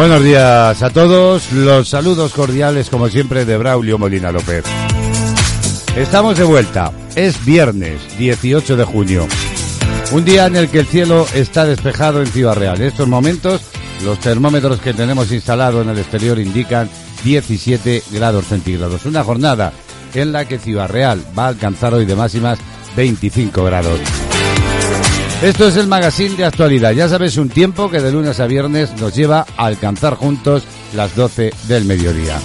Buenos días a todos, los saludos cordiales como siempre de Braulio Molina López. Estamos de vuelta, es viernes 18 de junio, un día en el que el cielo está despejado en Ciudad Real. En estos momentos los termómetros que tenemos instalados en el exterior indican 17 grados centígrados, una jornada en la que Ciudad Real va a alcanzar hoy de máximas 25 grados. Esto es el magazine de actualidad. Ya sabes, un tiempo que de lunes a viernes nos lleva a alcanzar juntos las 12 del mediodía.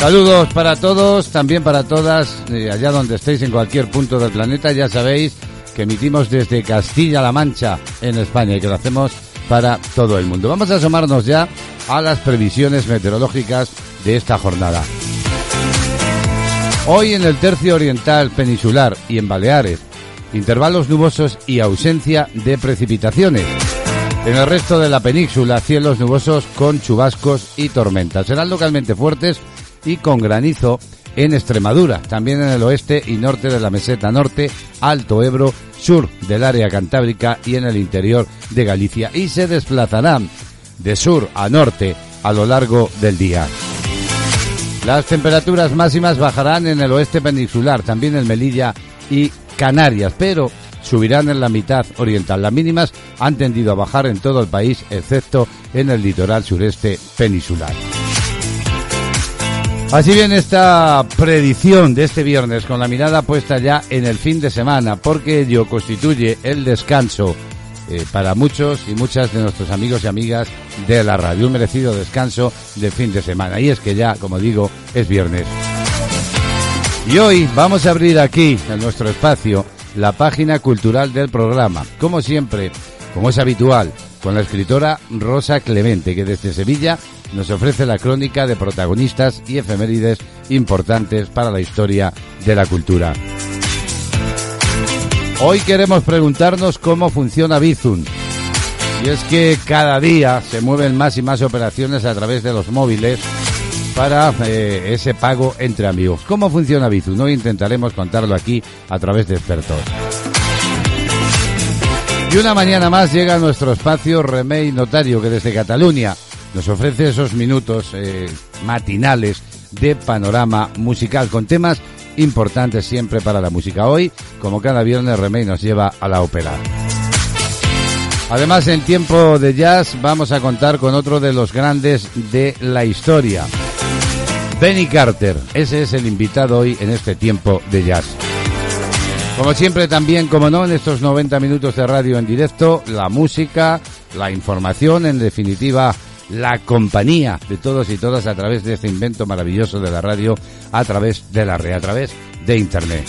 Saludos para todos, también para todas, eh, allá donde estéis en cualquier punto del planeta. Ya sabéis que emitimos desde Castilla-La Mancha, en España, y que lo hacemos para todo el mundo. Vamos a asomarnos ya a las previsiones meteorológicas de esta jornada. Hoy en el tercio oriental peninsular y en Baleares intervalos nubosos y ausencia de precipitaciones. En el resto de la península, cielos nubosos con chubascos y tormentas. Serán localmente fuertes y con granizo en Extremadura, también en el oeste y norte de la meseta norte, Alto Ebro, sur del área cantábrica y en el interior de Galicia. Y se desplazarán de sur a norte a lo largo del día. Las temperaturas máximas bajarán en el oeste peninsular, también en Melilla y Canarias, pero subirán en la mitad oriental. Las mínimas han tendido a bajar en todo el país, excepto en el litoral sureste peninsular. Así bien esta predicción de este viernes con la mirada puesta ya en el fin de semana, porque ello constituye el descanso eh, para muchos y muchas de nuestros amigos y amigas de la radio, un merecido descanso de fin de semana. Y es que ya, como digo, es viernes. Y hoy vamos a abrir aquí, en nuestro espacio, la página cultural del programa. Como siempre, como es habitual, con la escritora Rosa Clemente, que desde Sevilla nos ofrece la crónica de protagonistas y efemérides importantes para la historia de la cultura. Hoy queremos preguntarnos cómo funciona Bizum. Y es que cada día se mueven más y más operaciones a través de los móviles para eh, ese pago entre amigos. ¿Cómo funciona Bizum? Hoy intentaremos contarlo aquí a través de expertos. Y una mañana más llega a nuestro espacio Remey Notario, que desde Cataluña nos ofrece esos minutos eh, matinales de panorama musical con temas importantes siempre para la música. Hoy, como cada viernes, Remey nos lleva a la ópera. Además, en tiempo de jazz vamos a contar con otro de los grandes de la historia. Benny Carter, ese es el invitado hoy en este tiempo de jazz. Como siempre también, como no, en estos 90 minutos de radio en directo, la música, la información, en definitiva, la compañía de todos y todas a través de este invento maravilloso de la radio, a través de la red, a través de Internet.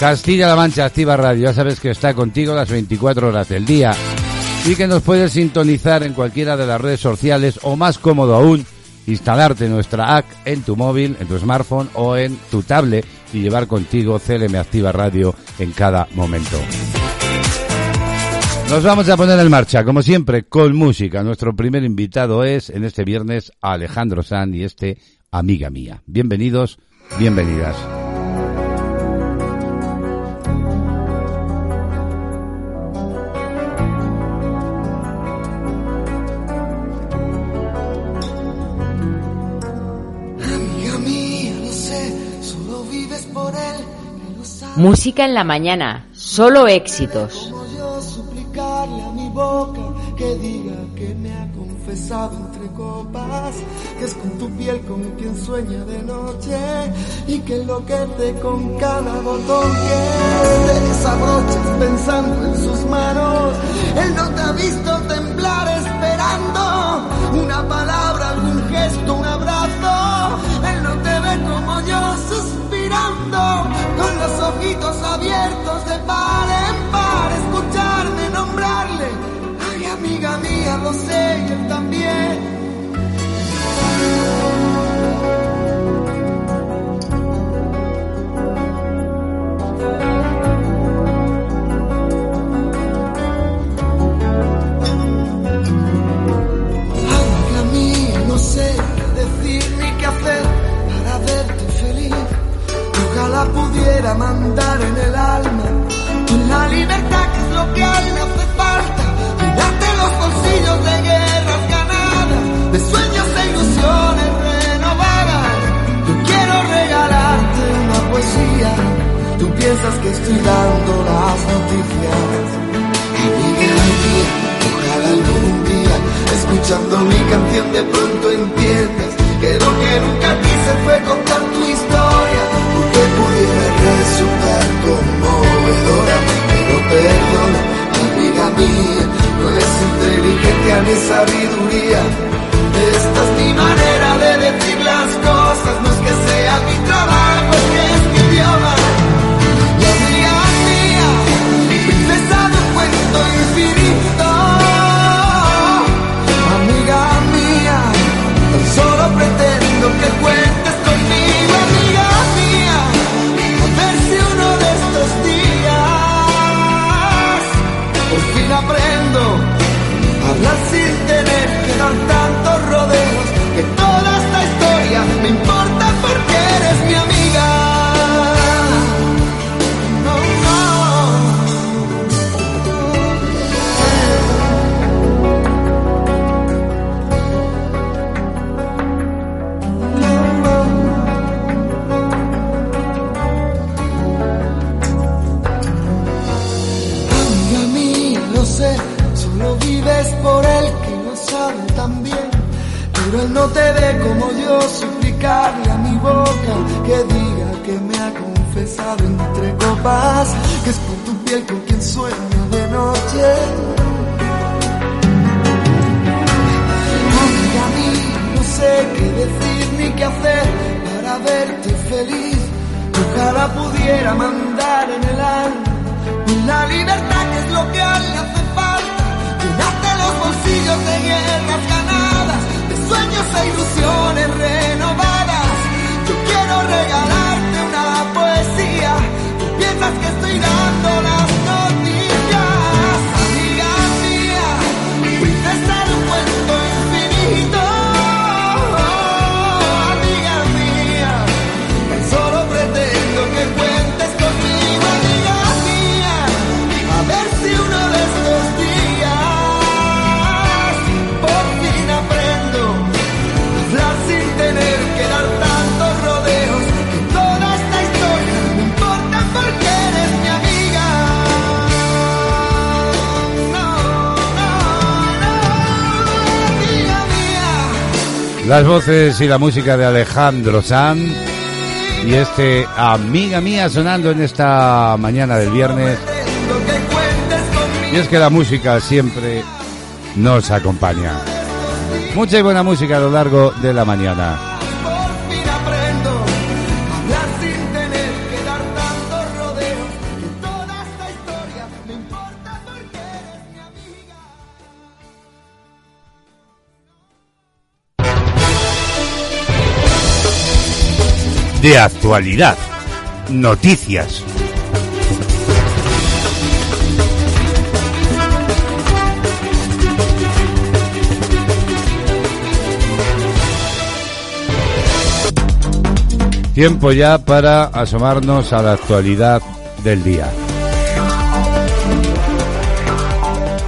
Castilla-La Mancha Activa Radio, ya sabes que está contigo las 24 horas del día y que nos puedes sintonizar en cualquiera de las redes sociales o más cómodo aún, instalarte nuestra app en tu móvil, en tu smartphone o en tu tablet y llevar contigo CLM Activa Radio en cada momento. Nos vamos a poner en marcha, como siempre, con música. Nuestro primer invitado es, en este viernes, Alejandro San y este Amiga Mía. Bienvenidos, bienvenidas. Música en la mañana, solo éxitos. Como yo suplicarle a mi boca que diga que me ha confesado entre copas, que es con tu piel con quien sueña de noche y que enloquece con cada botón que te desabrochas pensando en sus manos. Él no te ha visto temblar esperando una palabra, algún gesto, un abrazo. Él no te ve como yo suspirando con los ojitos abiertos de par en par, escucharme nombrarle. Ay, amiga mía, lo sé él también. Piensas que estoy dando las noticias. Amiga mía, ojalá algún día, escuchando mi canción de pronto entiendas que lo que nunca quise fue contar tu historia, porque pudiera resultar conmovedora, pero perdona, amiga mía, no es inteligencia ni sabiduría, esta es mi manera de decir las cosas, infinito, Ve como yo suplicarle a mi boca que diga que me ha confesado entre copas, que es por tu piel con quien sueño de noche. Amiga mía, no sé qué decir ni qué hacer para verte feliz. Ojalá pudiera mandar en el alma la libertad que es lo que a le hace falta. Llenarte los bolsillos de de sueños ilusiones renovadas. Yo quiero regalarte una poesía. Tú piensas que estoy dando Las voces y la música de Alejandro Sanz y este Amiga Mía sonando en esta mañana del viernes. Y es que la música siempre nos acompaña. Mucha y buena música a lo largo de la mañana. De actualidad. Noticias. Tiempo ya para asomarnos a la actualidad del día.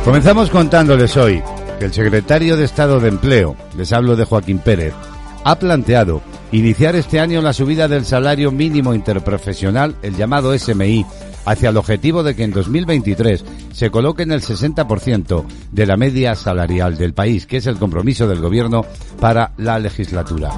Comenzamos contándoles hoy que el secretario de Estado de Empleo, les hablo de Joaquín Pérez, ha planteado iniciar este año la subida del salario mínimo interprofesional, el llamado SMI, hacia el objetivo de que en 2023 se coloque en el 60% de la media salarial del país, que es el compromiso del Gobierno para la legislatura.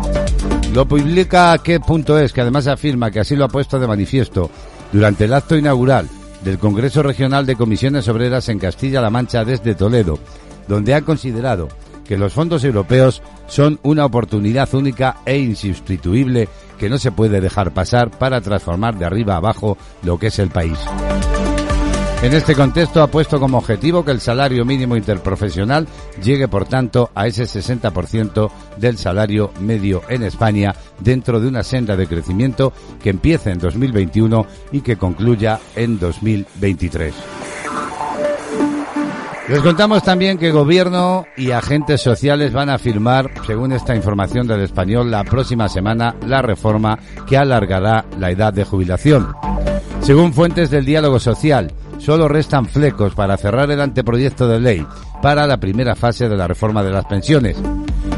Lo publica qué.es, que además afirma que así lo ha puesto de manifiesto durante el acto inaugural del Congreso Regional de Comisiones Obreras en Castilla-La Mancha desde Toledo, donde ha considerado que los fondos europeos son una oportunidad única e insustituible que no se puede dejar pasar para transformar de arriba abajo lo que es el país. En este contexto ha puesto como objetivo que el salario mínimo interprofesional llegue, por tanto, a ese 60% del salario medio en España dentro de una senda de crecimiento que empiece en 2021 y que concluya en 2023. Les contamos también que gobierno y agentes sociales van a firmar, según esta información del español, la próxima semana la reforma que alargará la edad de jubilación. Según fuentes del diálogo social, solo restan flecos para cerrar el anteproyecto de ley para la primera fase de la reforma de las pensiones.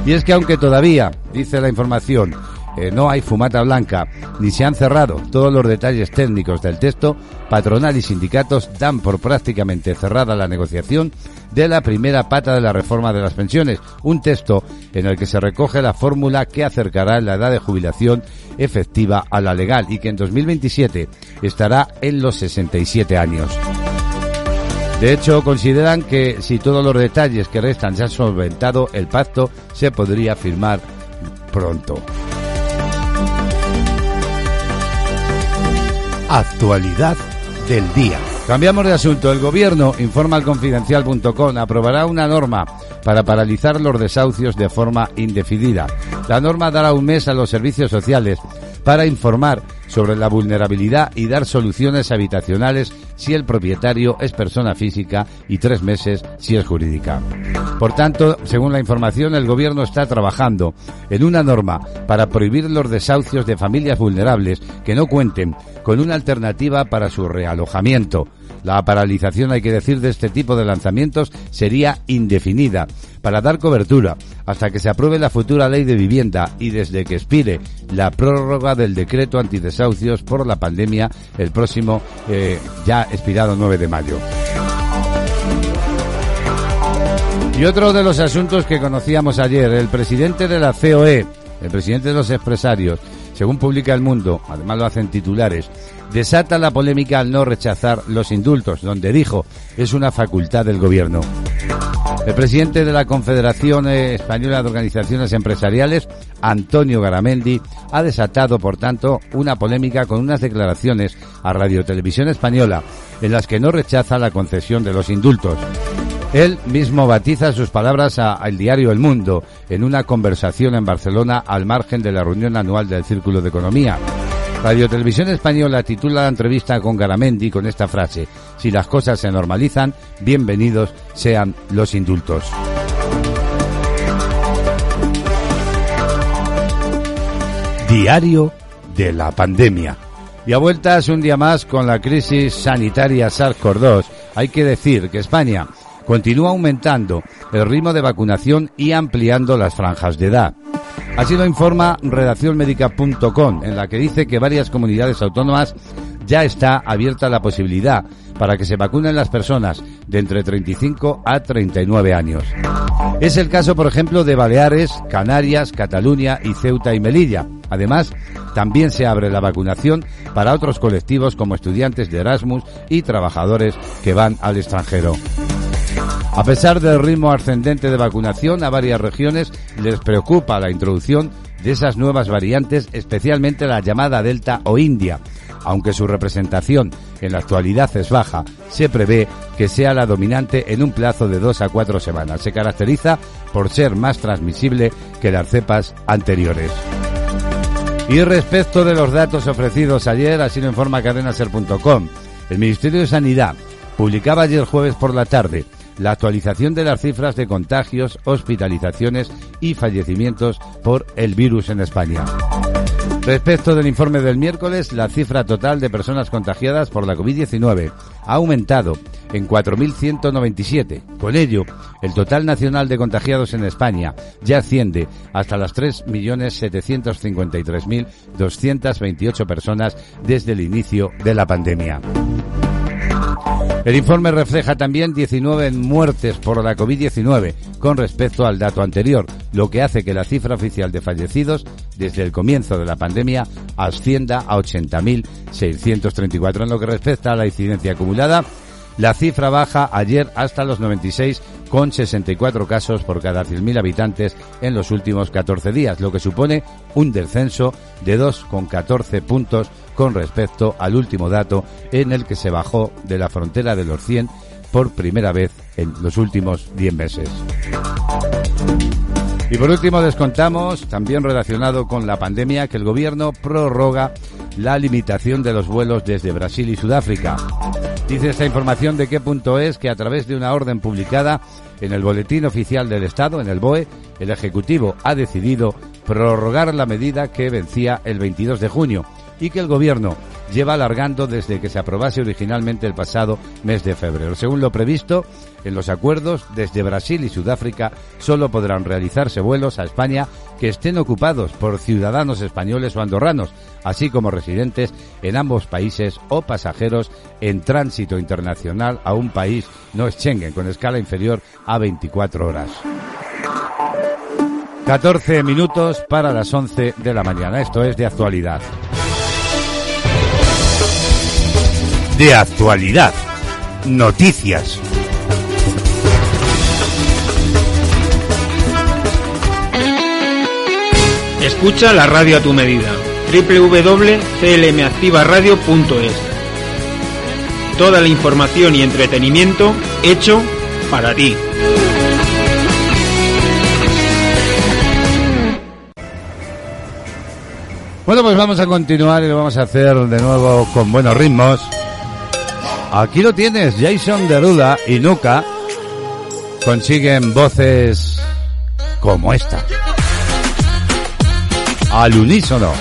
Y es que aunque todavía, dice la información, eh, no hay fumata blanca, ni se han cerrado todos los detalles técnicos del texto, patronal y sindicatos dan por prácticamente cerrada la negociación de la primera pata de la reforma de las pensiones, un texto en el que se recoge la fórmula que acercará la edad de jubilación efectiva a la legal y que en 2027 estará en los 67 años. De hecho, consideran que si todos los detalles que restan se han solventado, el pacto se podría firmar pronto. Actualidad del día. Cambiamos de asunto. El gobierno, informa al confidencial.com, aprobará una norma para paralizar los desahucios de forma indefinida. La norma dará un mes a los servicios sociales para informar sobre la vulnerabilidad y dar soluciones habitacionales si el propietario es persona física y tres meses si es jurídica. Por tanto, según la información, el Gobierno está trabajando en una norma para prohibir los desahucios de familias vulnerables que no cuenten con una alternativa para su realojamiento. La paralización, hay que decir, de este tipo de lanzamientos sería indefinida para dar cobertura hasta que se apruebe la futura ley de vivienda y desde que expire la prórroga del decreto antidesahucios por la pandemia el próximo eh, ya expirado 9 de mayo. Y otro de los asuntos que conocíamos ayer, el presidente de la COE, el presidente de los empresarios, según publica El Mundo, además lo hacen titulares, desata la polémica al no rechazar los indultos, donde dijo es una facultad del gobierno. El presidente de la Confederación Española de Organizaciones Empresariales, Antonio Garamendi, ha desatado, por tanto, una polémica con unas declaraciones a Radio Televisión Española en las que no rechaza la concesión de los indultos. Él mismo batiza sus palabras al diario El Mundo en una conversación en Barcelona al margen de la reunión anual del Círculo de Economía. Radio Televisión Española titula la entrevista con Garamendi con esta frase: Si las cosas se normalizan, bienvenidos sean los indultos. Diario de la pandemia. Y a vueltas un día más con la crisis sanitaria SARS-CoV-2. Hay que decir que España continúa aumentando el ritmo de vacunación y ampliando las franjas de edad. Así lo informa redaccionmedica.com, en la que dice que varias comunidades autónomas ya está abierta la posibilidad para que se vacunen las personas de entre 35 a 39 años. Es el caso, por ejemplo, de Baleares, Canarias, Cataluña y Ceuta y Melilla. Además, también se abre la vacunación para otros colectivos como estudiantes de Erasmus y trabajadores que van al extranjero. A pesar del ritmo ascendente de vacunación, a varias regiones les preocupa la introducción de esas nuevas variantes, especialmente la llamada Delta o India. Aunque su representación en la actualidad es baja, se prevé que sea la dominante en un plazo de dos a cuatro semanas. Se caracteriza por ser más transmisible que las cepas anteriores. Y respecto de los datos ofrecidos ayer, así lo informa cadenaser.com, el Ministerio de Sanidad publicaba ayer jueves por la tarde la actualización de las cifras de contagios, hospitalizaciones y fallecimientos por el virus en España. Respecto del informe del miércoles, la cifra total de personas contagiadas por la COVID-19 ha aumentado en 4.197. Con ello, el total nacional de contagiados en España ya asciende hasta las 3.753.228 personas desde el inicio de la pandemia. El informe refleja también 19 muertes por la COVID-19 con respecto al dato anterior, lo que hace que la cifra oficial de fallecidos desde el comienzo de la pandemia ascienda a 80.634. En lo que respecta a la incidencia acumulada, la cifra baja ayer hasta los 96 con 64 casos por cada 100.000 habitantes en los últimos 14 días, lo que supone un descenso de 2,14 puntos con respecto al último dato en el que se bajó de la frontera de los 100 por primera vez en los últimos 10 meses. Y por último descontamos, también relacionado con la pandemia, que el gobierno prorroga la limitación de los vuelos desde Brasil y Sudáfrica. Dice esta información de qué punto es que a través de una orden publicada en el Boletín Oficial del Estado, en el BOE, el Ejecutivo ha decidido prorrogar la medida que vencía el 22 de junio y que el gobierno lleva alargando desde que se aprobase originalmente el pasado mes de febrero. Según lo previsto en los acuerdos, desde Brasil y Sudáfrica solo podrán realizarse vuelos a España que estén ocupados por ciudadanos españoles o andorranos, así como residentes en ambos países o pasajeros en tránsito internacional a un país no Schengen con escala inferior a 24 horas. 14 minutos para las 11 de la mañana. Esto es de actualidad. De actualidad. Noticias. Escucha la radio a tu medida. www.clmactivaradio.es Toda la información y entretenimiento hecho para ti. Bueno, pues vamos a continuar y lo vamos a hacer de nuevo con buenos ritmos. Aquí lo tienes, Jason Deruda y Nuka consiguen voces como esta. Al unísono.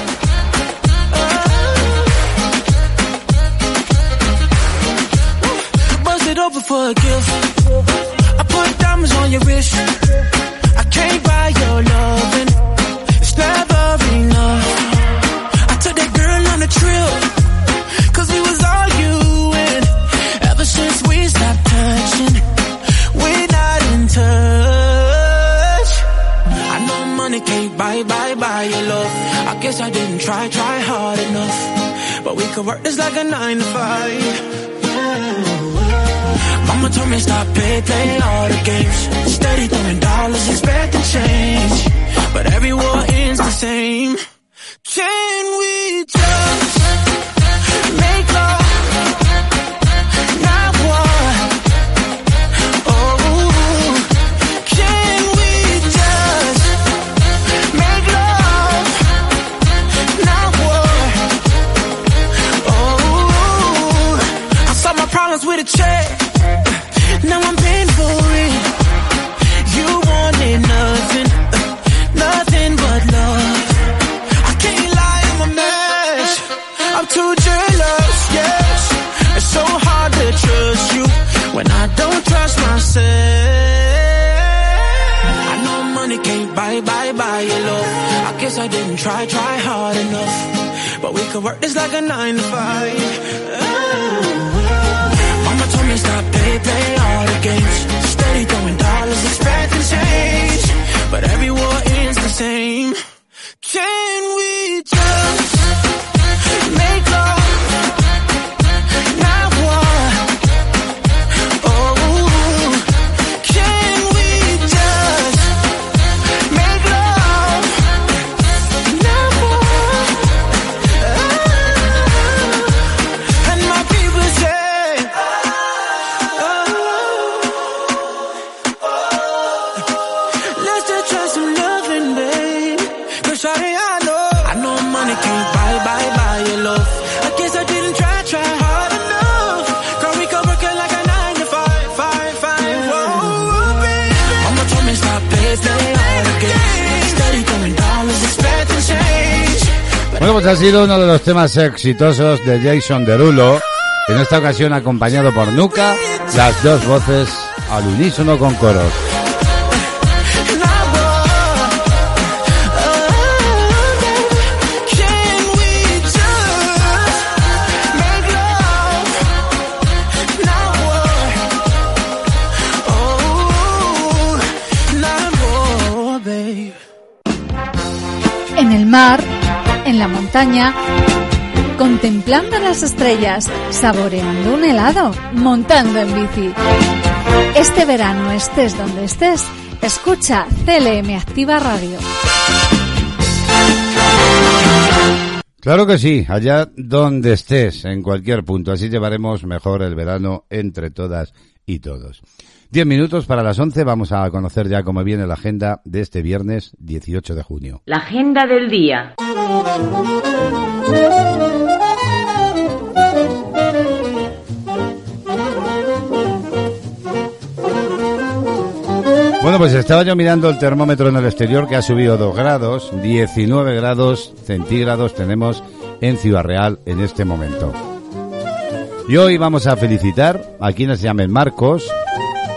I try, hard enough. But we could work this like a nine to five. Mama told me stop play, play all the games. Steady throwing dollars, expecting change. But every war ends the same. Can could work this like a nine to five. Oh. Mama told me stop play, play all the games. Steady throwing dollars, expecting change. But every war ends the same. Bueno, pues ha sido uno de los temas exitosos de Jason Derulo. En esta ocasión acompañado por Nuka, las dos voces al unísono con coros. La montaña, contemplando las estrellas, saboreando un helado, montando en bici. Este verano, estés donde estés, escucha CLM Activa Radio. Claro que sí, allá donde estés, en cualquier punto. Así llevaremos mejor el verano entre todas y todos. Diez minutos para las once. Vamos a conocer ya cómo viene la agenda de este viernes 18 de junio. La agenda del día. Bueno, pues estaba yo mirando el termómetro en el exterior que ha subido dos grados, 19 grados centígrados tenemos en Ciudad Real en este momento. Y hoy vamos a felicitar a quienes se llamen Marcos,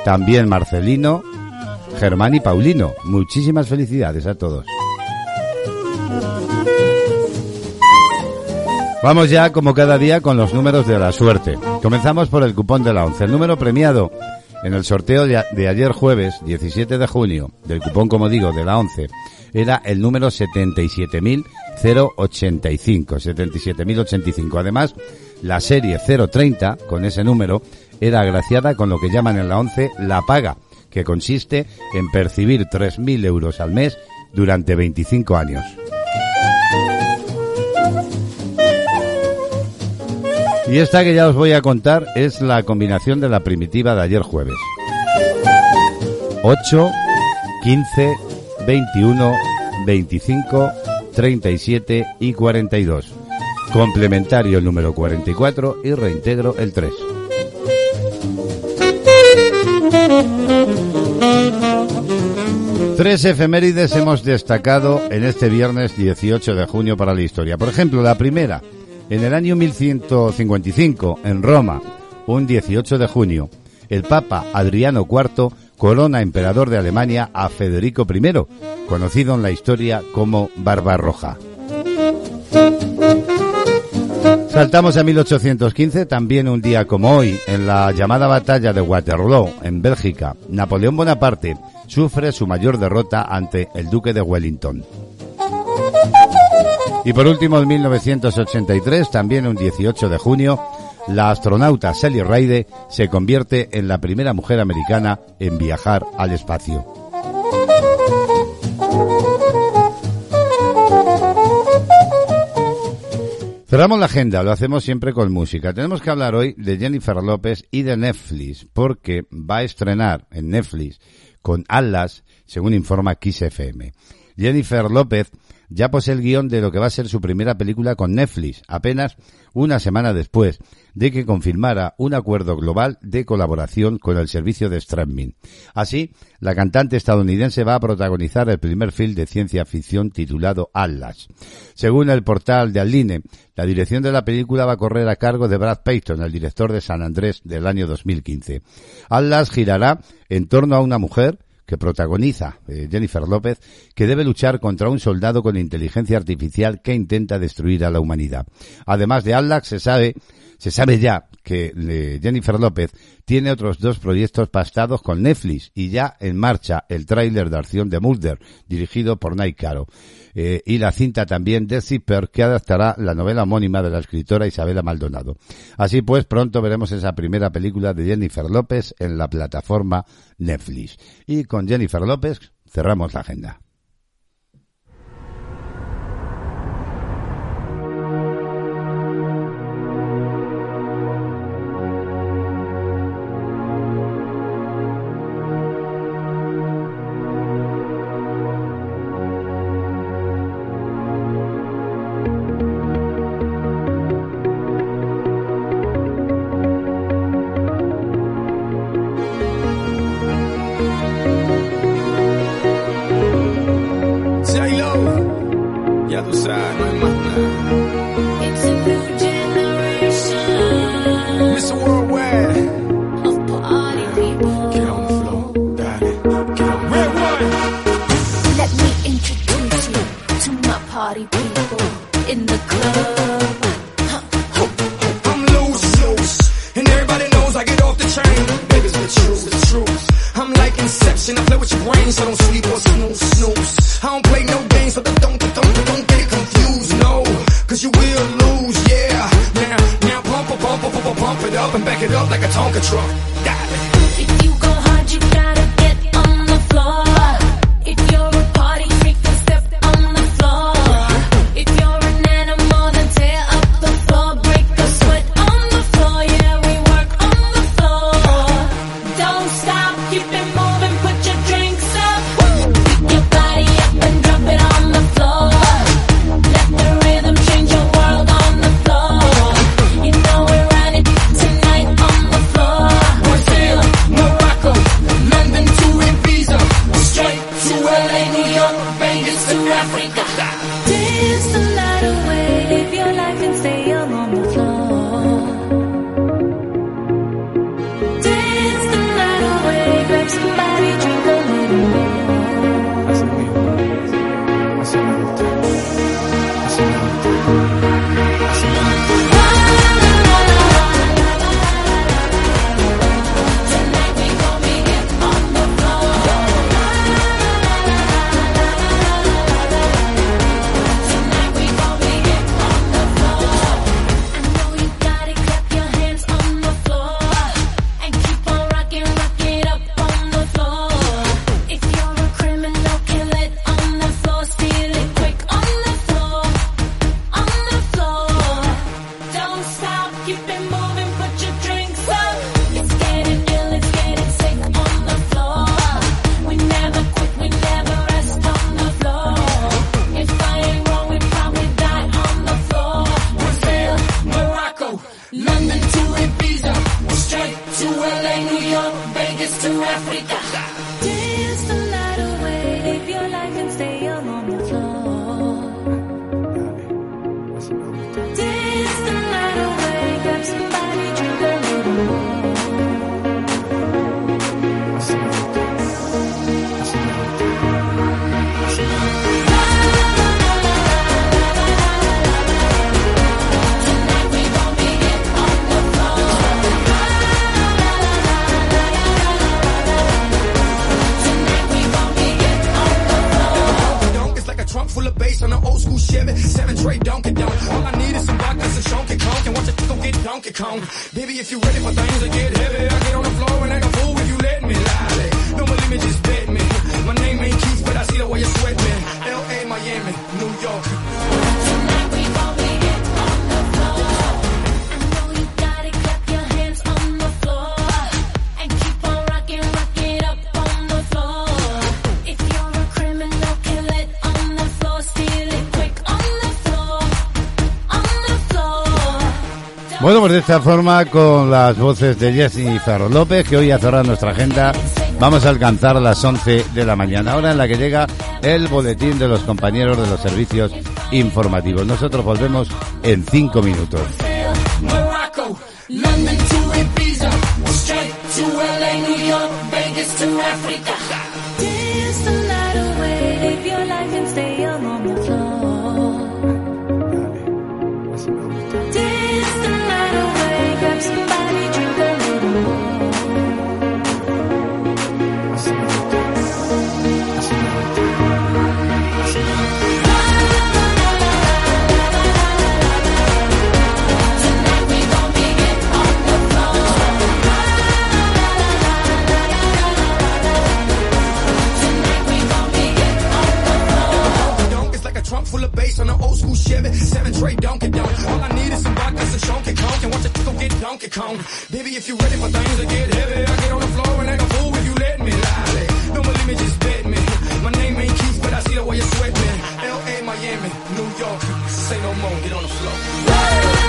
también Marcelino, Germán y Paulino. Muchísimas felicidades a todos. Vamos ya, como cada día, con los números de la suerte. Comenzamos por el cupón de la 11. El número premiado en el sorteo de, ayer jueves, 17 de junio, del cupón, como digo, de la 11, era el número 77.085. 77.085. Además, la serie 030, con ese número, era agraciada con lo que llaman en la 11 la paga, que consiste en percibir 3.000 euros al mes durante 25 años. Y esta que ya os voy a contar es la combinación de la primitiva de ayer jueves. 8, 15, 21, 25, 37 y 42. Complementario el número 44 y reintegro el 3. Tres efemérides hemos destacado en este viernes 18 de junio para la historia. Por ejemplo, la primera, en el año 1155, en Roma, un 18 de junio, el Papa Adriano IV corona emperador de Alemania a Federico I, conocido en la historia como Barbarroja. Saltamos a 1815, también un día como hoy, en la llamada batalla de Waterloo, en Bélgica, Napoleón Bonaparte sufre su mayor derrota ante el duque de Wellington. Y por último, en 1983, también un 18 de junio, la astronauta Sally Ride se convierte en la primera mujer americana en viajar al espacio. Cerramos la agenda, lo hacemos siempre con música. Tenemos que hablar hoy de Jennifer López y de Netflix, porque va a estrenar en Netflix con Atlas, según informa Kiss FM. Jennifer López ya posee el guion de lo que va a ser su primera película con Netflix, apenas una semana después de que confirmara un acuerdo global de colaboración con el servicio de streaming. Así, la cantante estadounidense va a protagonizar el primer film de ciencia ficción titulado Atlas. Según el portal de Aline, la dirección de la película va a correr a cargo de Brad Payton, el director de San Andrés del año 2015. Atlas girará en torno a una mujer que protagoniza eh, Jennifer López, que debe luchar contra un soldado con inteligencia artificial que intenta destruir a la humanidad. Además de Atlas, se sabe, se sabe ya que eh, Jennifer López tiene otros dos proyectos pastados con Netflix y ya en marcha el tráiler de acción de Mulder, dirigido por Night Caro. Eh, y la cinta también de Zipper, que adaptará la novela homónima de la escritora Isabela Maldonado. Así pues, pronto veremos esa primera película de Jennifer López en la plataforma Netflix. Y con Jennifer López cerramos la agenda. Bueno, pues de esta forma, con las voces de Jessy Ferro López, que hoy a cerrar nuestra agenda, vamos a alcanzar las 11 de la mañana, hora en la que llega el boletín de los compañeros de los servicios informativos. Nosotros volvemos en cinco minutos. Chevy. Seven tray Donkey Donk. All I need is some vodka, some Donkey Kong, and watch it go get Donkey Kong. Baby, if you ready for things to get heavy, I get on the floor and act a fool if you let me lie. Don't believe me, just bet me. My name ain't Keith, but I see the way you sweat me. L.A., Miami, New York. Say no more, get on the floor.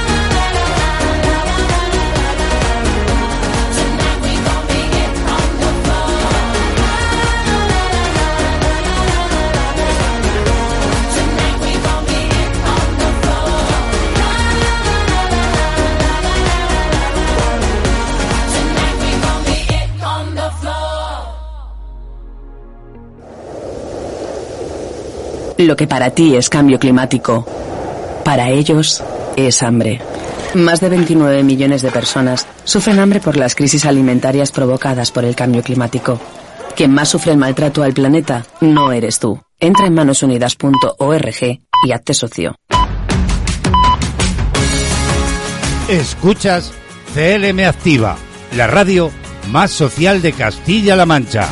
Lo que para ti es cambio climático, para ellos es hambre. Más de 29 millones de personas sufren hambre por las crisis alimentarias provocadas por el cambio climático. Quien más sufre el maltrato al planeta no eres tú. Entra en manosunidas.org y hazte socio. Escuchas CLM Activa, la radio más social de Castilla-La Mancha.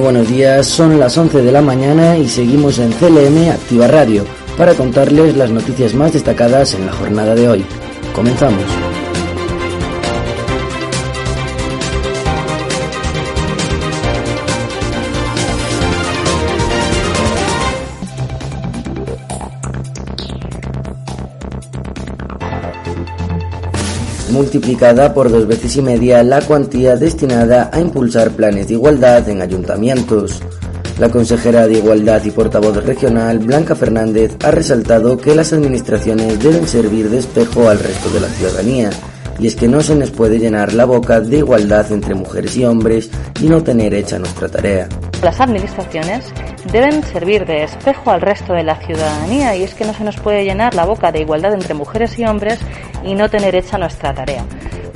Buenos días, son las 11 de la mañana y seguimos en CLM Activa Radio para contarles las noticias más destacadas en la jornada de hoy. Comenzamos. Multiplicada por dos veces y media la cuantía destinada a impulsar planes de igualdad en ayuntamientos. La consejera de Igualdad y portavoz regional, Blanca Fernández, ha resaltado que las administraciones deben servir de espejo al resto de la ciudadanía, y es que no se nos puede llenar la boca de igualdad entre mujeres y hombres y no tener hecha nuestra tarea. Las administraciones deben servir de espejo al resto de la ciudadanía y es que no se nos puede llenar la boca de igualdad entre mujeres y hombres y no tener hecha nuestra tarea.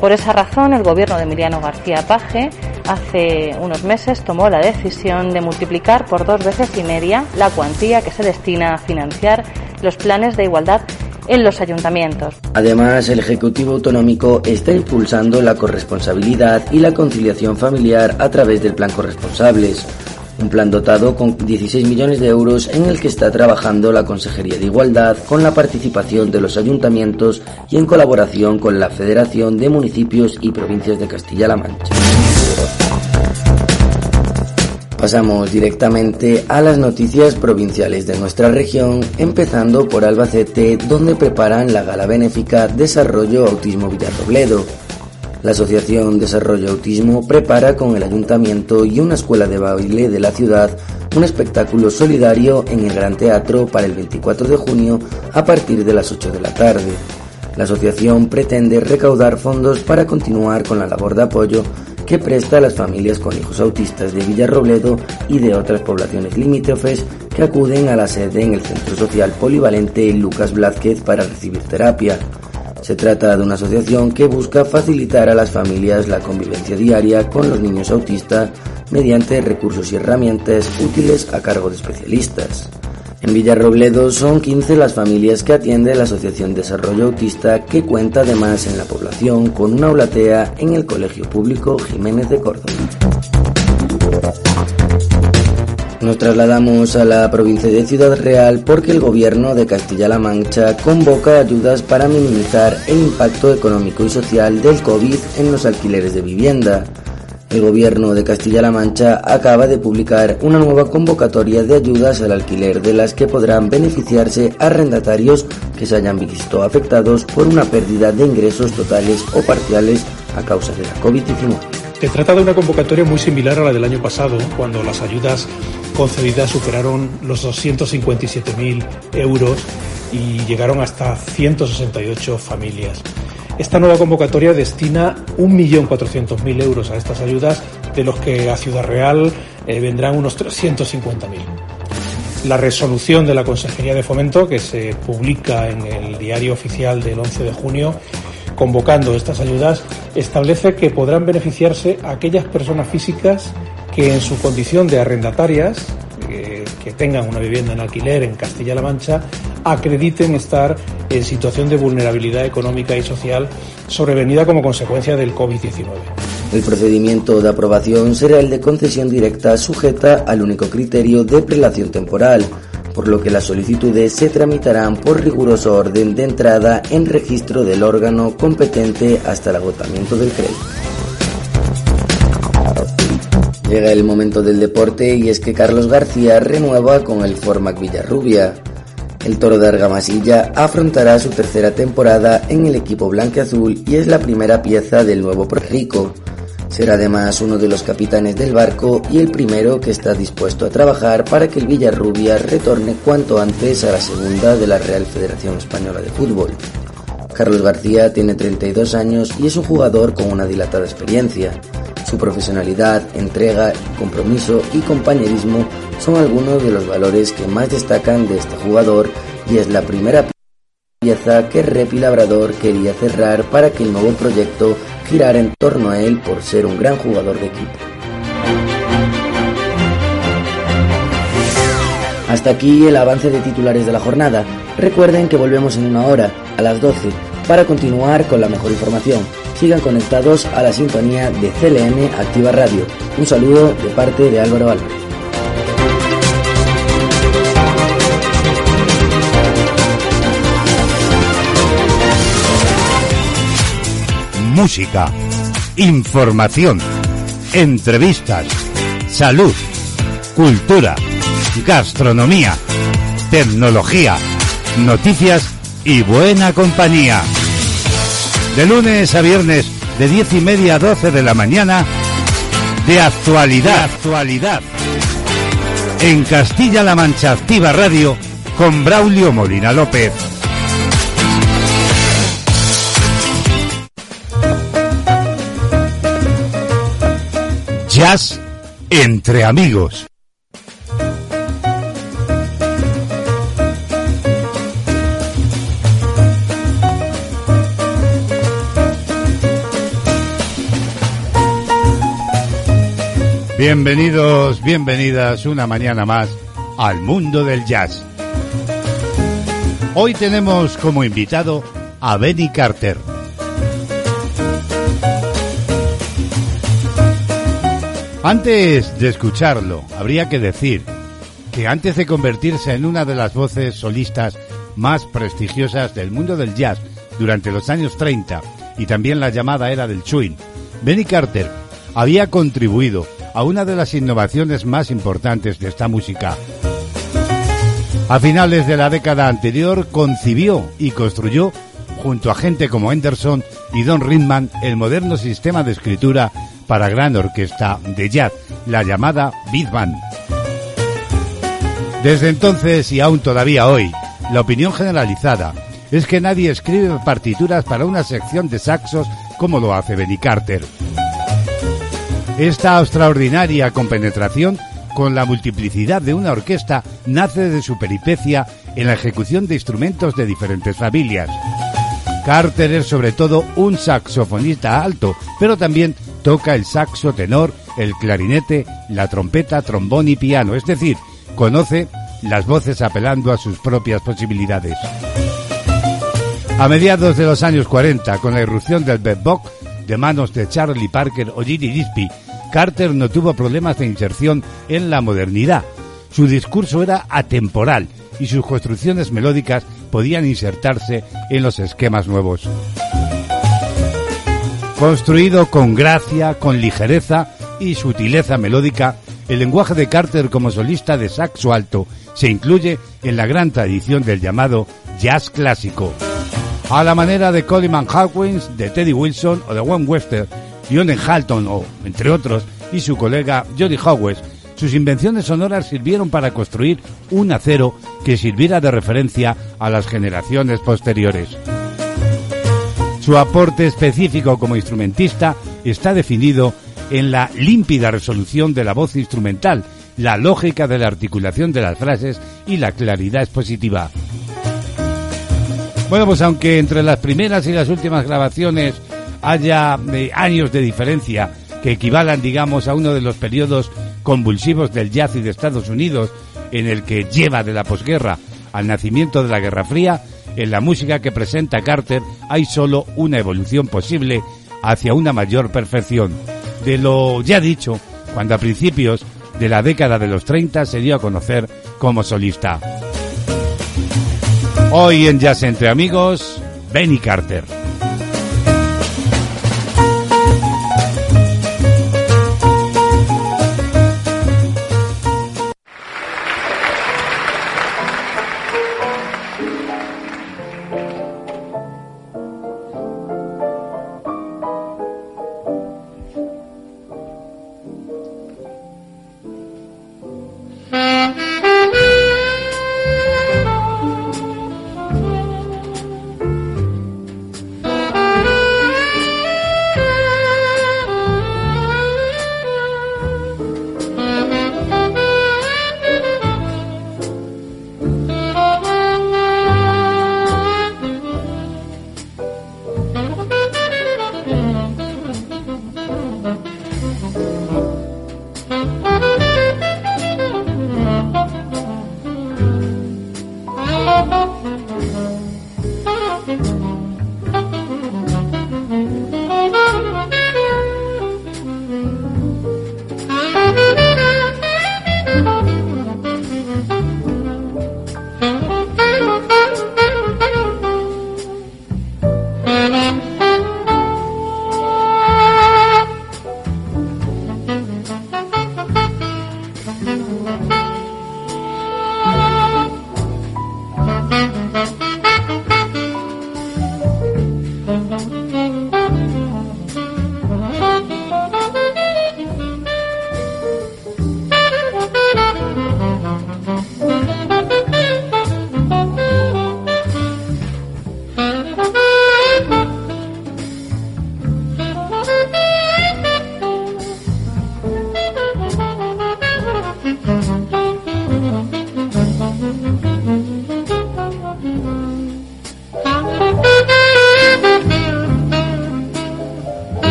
Por esa razón, el gobierno de Emiliano García Paje hace unos meses tomó la decisión de multiplicar por dos veces y media la cuantía que se destina a financiar los planes de igualdad en los ayuntamientos. Además, el Ejecutivo Autonómico está impulsando la corresponsabilidad y la conciliación familiar a través del Plan Corresponsables, un plan dotado con 16 millones de euros en el que está trabajando la Consejería de Igualdad con la participación de los ayuntamientos y en colaboración con la Federación de Municipios y Provincias de Castilla-La Mancha. Pasamos directamente a las noticias provinciales de nuestra región, empezando por Albacete, donde preparan la gala benéfica Desarrollo Autismo Villarrobledo. La Asociación Desarrollo Autismo prepara con el ayuntamiento y una escuela de baile de la ciudad un espectáculo solidario en el Gran Teatro para el 24 de junio a partir de las 8 de la tarde. La asociación pretende recaudar fondos para continuar con la labor de apoyo que presta a las familias con hijos autistas de Villarrobledo y de otras poblaciones limítrofes que acuden a la sede en el Centro Social Polivalente Lucas Blázquez para recibir terapia. Se trata de una asociación que busca facilitar a las familias la convivencia diaria con los niños autistas mediante recursos y herramientas útiles a cargo de especialistas. En Villarrobledo son 15 las familias que atiende la Asociación Desarrollo Autista que cuenta además en la población con una aulatea en el Colegio Público Jiménez de Córdoba. Nos trasladamos a la provincia de Ciudad Real porque el gobierno de Castilla-La Mancha convoca ayudas para minimizar el impacto económico y social del COVID en los alquileres de vivienda. El gobierno de Castilla-La Mancha acaba de publicar una nueva convocatoria de ayudas al alquiler de las que podrán beneficiarse arrendatarios que se hayan visto afectados por una pérdida de ingresos totales o parciales a causa de la COVID-19. Se trata de una convocatoria muy similar a la del año pasado, cuando las ayudas concedidas superaron los 257.000 euros y llegaron hasta 168 familias. Esta nueva convocatoria destina 1.400.000 euros a estas ayudas, de los que a Ciudad Real eh, vendrán unos 350.000. La resolución de la Consejería de Fomento, que se publica en el diario oficial del 11 de junio, convocando estas ayudas, establece que podrán beneficiarse aquellas personas físicas que en su condición de arrendatarias, eh, que tengan una vivienda en alquiler en Castilla-La Mancha, acrediten estar en situación de vulnerabilidad económica y social sobrevenida como consecuencia del COVID-19. El procedimiento de aprobación será el de concesión directa sujeta al único criterio de prelación temporal, por lo que las solicitudes se tramitarán por riguroso orden de entrada en registro del órgano competente hasta el agotamiento del crédito. Llega el momento del deporte y es que Carlos García renueva con el Formac Villarrubia. El toro de Argamasilla afrontará su tercera temporada en el equipo blanqueazul y es la primera pieza del nuevo Rico. Será además uno de los capitanes del barco y el primero que está dispuesto a trabajar para que el Villarrubia retorne cuanto antes a la segunda de la Real Federación Española de Fútbol. Carlos García tiene 32 años y es un jugador con una dilatada experiencia. Su profesionalidad, entrega, compromiso y compañerismo son algunos de los valores que más destacan de este jugador y es la primera pieza que Repi Labrador quería cerrar para que el nuevo proyecto girara en torno a él por ser un gran jugador de equipo. Hasta aquí el avance de titulares de la jornada. Recuerden que volvemos en una hora, a las 12, para continuar con la mejor información. Sigan conectados a la sintonía de CLM Activa Radio. Un saludo de parte de Álvaro Álvarez. música, información, entrevistas, salud, cultura, gastronomía, tecnología, noticias y buena compañía. De lunes a viernes, de diez y media a doce de la mañana, de actualidad, actualidad. En Castilla-La Mancha Activa Radio, con Braulio Molina López. Jazz entre amigos. Bienvenidos, bienvenidas una mañana más al mundo del jazz. Hoy tenemos como invitado a Benny Carter. Antes de escucharlo, habría que decir que antes de convertirse en una de las voces solistas más prestigiosas del mundo del jazz durante los años 30 y también la llamada era del swing, Benny Carter había contribuido a una de las innovaciones más importantes de esta música. A finales de la década anterior concibió y construyó, junto a gente como Henderson y Don Ridman, el moderno sistema de escritura para gran orquesta de jazz, la llamada Big. Desde entonces y aún todavía hoy, la opinión generalizada es que nadie escribe partituras para una sección de saxos como lo hace Benny Carter. Esta extraordinaria compenetración con la multiplicidad de una orquesta nace de su peripecia en la ejecución de instrumentos de diferentes familias. Carter es sobre todo un saxofonista alto, pero también toca el saxo tenor, el clarinete, la trompeta, trombón y piano, es decir, conoce las voces apelando a sus propias posibilidades. A mediados de los años 40, con la irrupción del bebop de manos de Charlie Parker o Gilly Gillespie, Carter no tuvo problemas de inserción en la modernidad. Su discurso era atemporal y sus construcciones melódicas podían insertarse en los esquemas nuevos. Construido con gracia, con ligereza y sutileza melódica, el lenguaje de Carter como solista de saxo alto se incluye en la gran tradición del llamado jazz clásico. A la manera de Coleman Hawkins, de Teddy Wilson o de Wayne Webster, Lionel Halton o, entre otros, y su colega Jody Howes, sus invenciones sonoras sirvieron para construir un acero que sirviera de referencia a las generaciones posteriores. Su aporte específico como instrumentista está definido en la límpida resolución de la voz instrumental, la lógica de la articulación de las frases y la claridad expositiva. Bueno, pues aunque entre las primeras y las últimas grabaciones haya eh, años de diferencia que equivalan, digamos, a uno de los periodos convulsivos del jazz y de Estados Unidos, en el que lleva de la posguerra al nacimiento de la Guerra Fría, en la música que presenta Carter hay solo una evolución posible hacia una mayor perfección. De lo ya dicho, cuando a principios de la década de los 30 se dio a conocer como solista. Hoy en Jazz Entre Amigos, Benny Carter.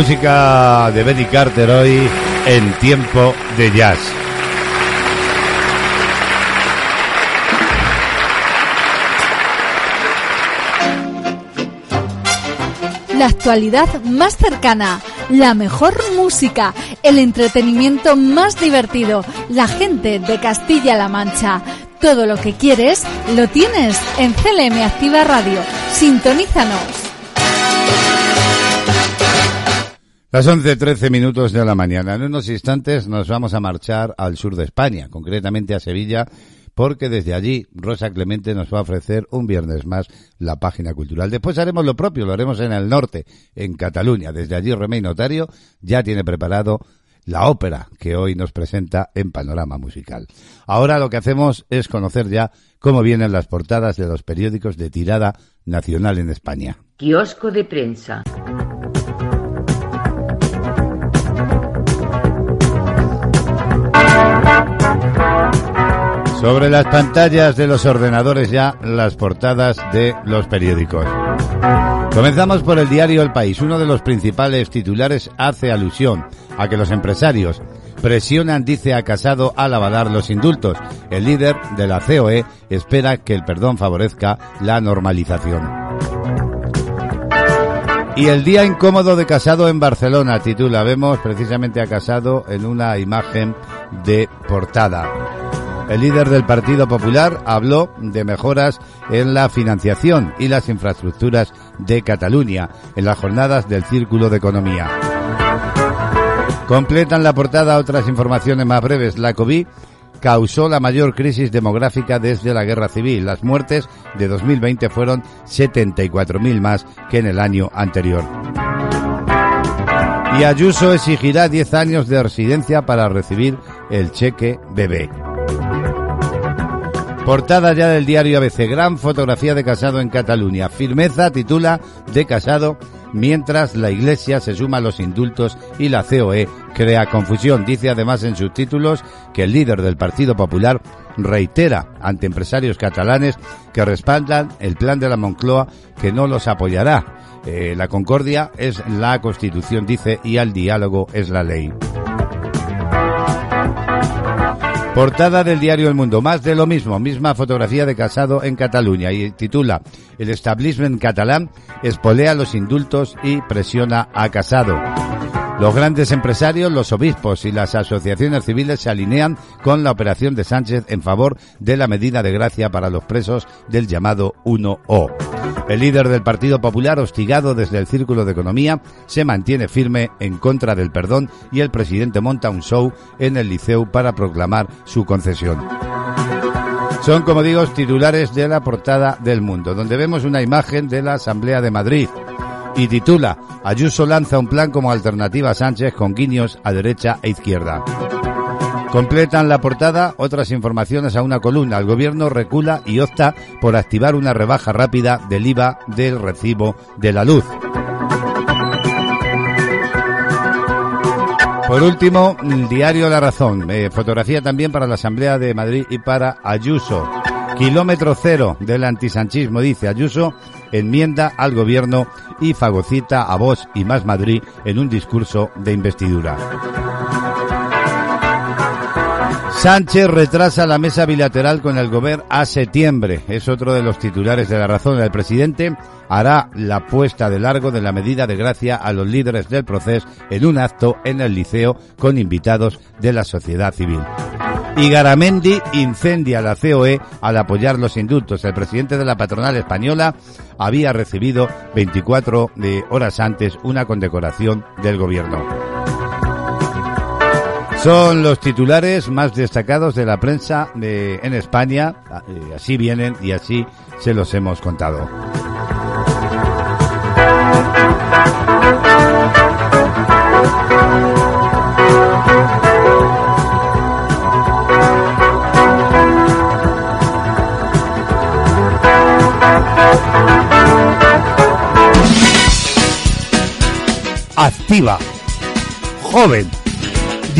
Música de Benny Carter hoy en tiempo de jazz. La actualidad más cercana, la mejor música, el entretenimiento más divertido, la gente de Castilla-La Mancha. Todo lo que quieres lo tienes en CLM Activa Radio. Sintonízanos. Las 11.13 minutos de la mañana. En unos instantes nos vamos a marchar al sur de España, concretamente a Sevilla, porque desde allí Rosa Clemente nos va a ofrecer un viernes más la página cultural. Después haremos lo propio, lo haremos en el norte, en Cataluña. Desde allí Remey Notario ya tiene preparado la ópera que hoy nos presenta en Panorama Musical. Ahora lo que hacemos es conocer ya cómo vienen las portadas de los periódicos de tirada nacional en España. Kiosco de prensa. Sobre las pantallas de los ordenadores ya las portadas de los periódicos. Comenzamos por el diario El País. Uno de los principales titulares hace alusión a que los empresarios presionan, dice a Casado, al avalar los indultos. El líder de la COE espera que el perdón favorezca la normalización. Y el día incómodo de Casado en Barcelona, titula. Vemos precisamente a Casado en una imagen de portada. El líder del Partido Popular habló de mejoras en la financiación y las infraestructuras de Cataluña en las jornadas del Círculo de Economía. Completan la portada otras informaciones más breves. La COVID causó la mayor crisis demográfica desde la guerra civil. Las muertes de 2020 fueron 74.000 más que en el año anterior. Y Ayuso exigirá 10 años de residencia para recibir el cheque bebé. Portada ya del diario ABC. Gran fotografía de Casado en Cataluña. Firmeza titula de Casado mientras la Iglesia se suma a los indultos y la COE crea confusión. Dice además en sus títulos que el líder del Partido Popular reitera ante empresarios catalanes que respaldan el plan de la Moncloa que no los apoyará. Eh, la concordia es la Constitución, dice, y al diálogo es la ley. Portada del diario El Mundo. Más de lo mismo. Misma fotografía de Casado en Cataluña. Y titula El establishment catalán espolea los indultos y presiona a Casado. Los grandes empresarios, los obispos y las asociaciones civiles se alinean con la operación de Sánchez en favor de la medida de gracia para los presos del llamado 1O. El líder del Partido Popular, hostigado desde el Círculo de Economía, se mantiene firme en contra del perdón y el presidente monta un show en el Liceu para proclamar su concesión. Son, como digo, titulares de la portada del mundo, donde vemos una imagen de la Asamblea de Madrid y titula Ayuso lanza un plan como alternativa a Sánchez con guiños a derecha e izquierda. Completan la portada otras informaciones a una columna. El gobierno recula y opta por activar una rebaja rápida del IVA del recibo de la luz. Por último, el diario La Razón. Eh, fotografía también para la Asamblea de Madrid y para Ayuso. Kilómetro cero del antisanchismo, dice Ayuso, enmienda al gobierno y fagocita a Vox y Más Madrid en un discurso de investidura. Sánchez retrasa la mesa bilateral con el gobierno a septiembre. Es otro de los titulares de la razón. El presidente hará la puesta de largo de la medida de gracia a los líderes del proceso en un acto en el liceo con invitados de la sociedad civil. Y Garamendi incendia la COE al apoyar los indultos. El presidente de la patronal española había recibido 24 de horas antes una condecoración del gobierno. Son los titulares más destacados de la prensa de, en España. Eh, Así vienen y así se los hemos contado. Activa, joven,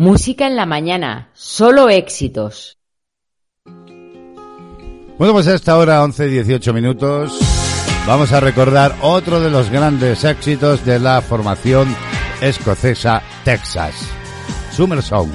Música en la mañana, solo éxitos. Bueno, pues a esta hora, 11 y 18 minutos, vamos a recordar otro de los grandes éxitos de la formación escocesa Texas, Summer Song.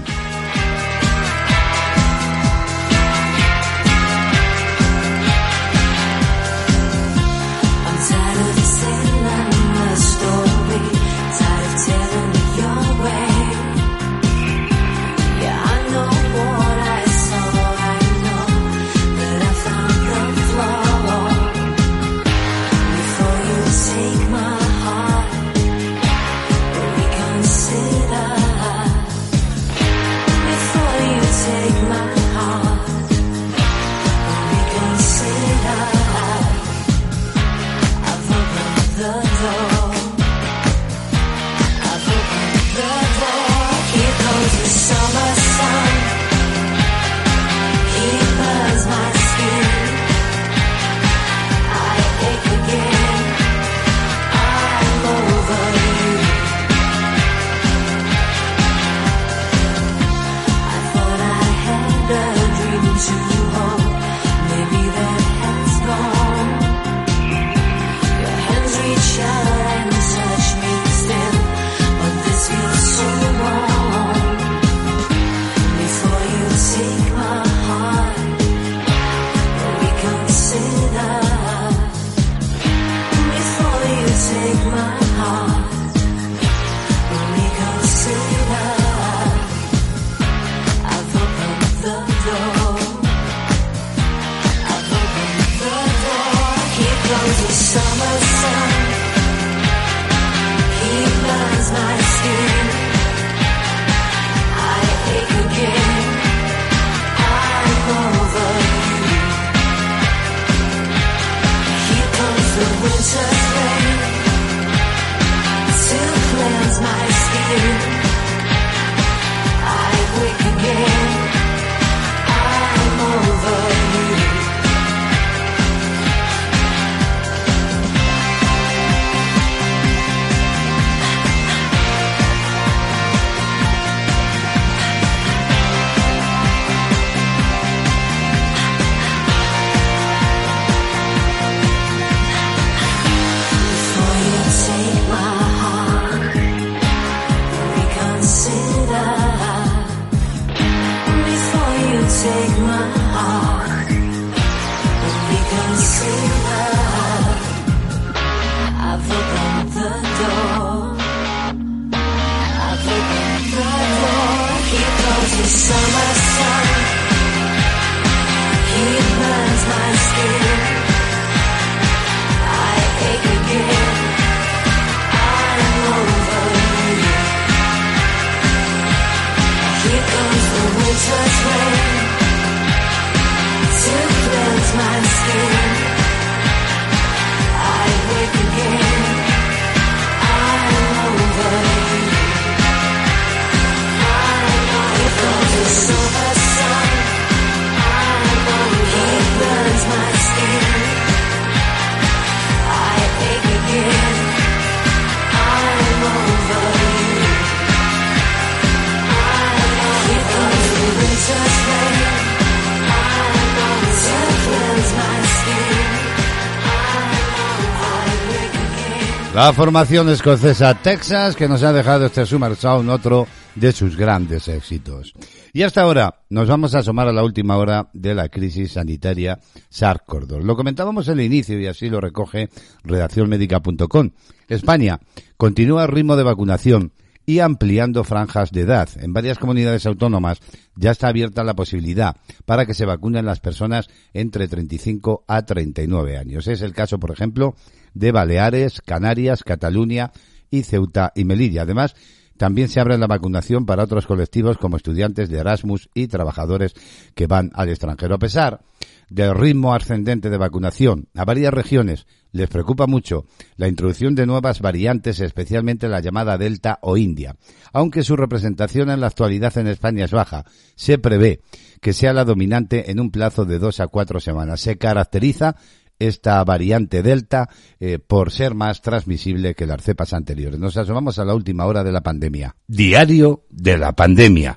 La formación escocesa Texas que nos ha dejado este Summer Sound otro de sus grandes éxitos. Y hasta ahora nos vamos a asomar a la última hora de la crisis sanitaria SARS-CoV-2. Lo comentábamos en el inicio y así lo recoge redaccionmedica.com. España continúa el ritmo de vacunación y ampliando franjas de edad. En varias comunidades autónomas ya está abierta la posibilidad para que se vacunen las personas entre 35 a 39 años. Es el caso, por ejemplo, de Baleares, Canarias, Cataluña y Ceuta y Melilla. Además, también se abre la vacunación para otros colectivos como estudiantes de Erasmus y trabajadores que van al extranjero. A pesar del ritmo ascendente de vacunación a varias regiones, les preocupa mucho la introducción de nuevas variantes, especialmente la llamada Delta o India. Aunque su representación en la actualidad en España es baja, se prevé que sea la dominante en un plazo de dos a cuatro semanas. Se caracteriza esta variante Delta eh, por ser más transmisible que las cepas anteriores. Nos asomamos a la última hora de la pandemia. Diario de la pandemia.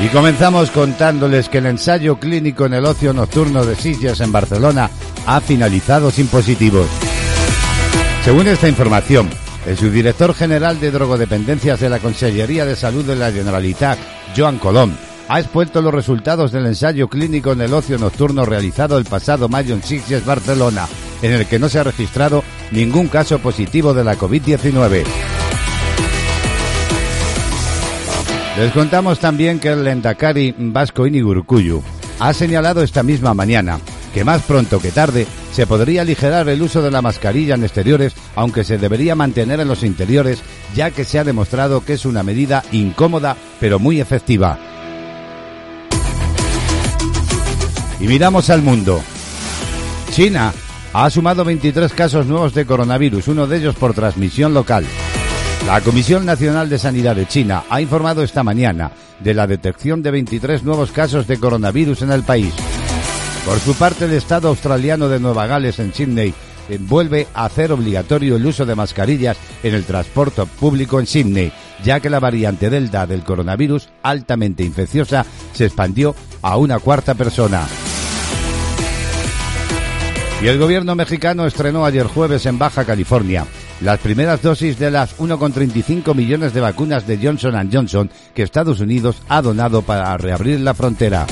Y comenzamos contándoles que el ensayo clínico en el ocio nocturno de Sitges en Barcelona ha finalizado sin positivos. Según esta información, el subdirector general de drogodependencias de la Consellería de Salud de la Generalitat, Joan Colom, ha expuesto los resultados del ensayo clínico en el ocio nocturno realizado el pasado mayo en Sitges, Barcelona, en el que no se ha registrado ningún caso positivo de la COVID-19. Les contamos también que el Lendakari Vasco Inigurcuyu ha señalado esta misma mañana que más pronto que tarde se podría aligerar el uso de la mascarilla en exteriores, aunque se debería mantener en los interiores, ya que se ha demostrado que es una medida incómoda pero muy efectiva. Y miramos al mundo. China ha sumado 23 casos nuevos de coronavirus, uno de ellos por transmisión local. La Comisión Nacional de Sanidad de China ha informado esta mañana de la detección de 23 nuevos casos de coronavirus en el país. Por su parte, el Estado australiano de Nueva Gales en Sydney vuelve a hacer obligatorio el uso de mascarillas en el transporte público en Sydney, ya que la variante Delta del coronavirus altamente infecciosa se expandió a una cuarta persona. Y el gobierno mexicano estrenó ayer jueves en Baja California las primeras dosis de las 1,35 millones de vacunas de Johnson Johnson que Estados Unidos ha donado para reabrir la frontera.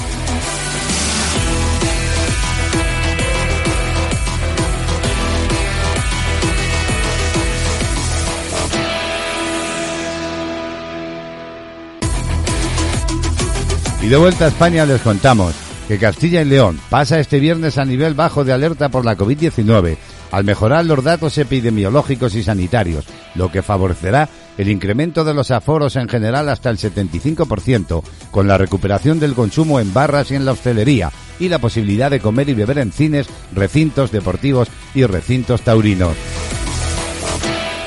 Y de vuelta a España les contamos que Castilla y León pasa este viernes a nivel bajo de alerta por la COVID-19 al mejorar los datos epidemiológicos y sanitarios, lo que favorecerá el incremento de los aforos en general hasta el 75%, con la recuperación del consumo en barras y en la hostelería, y la posibilidad de comer y beber en cines, recintos deportivos y recintos taurinos.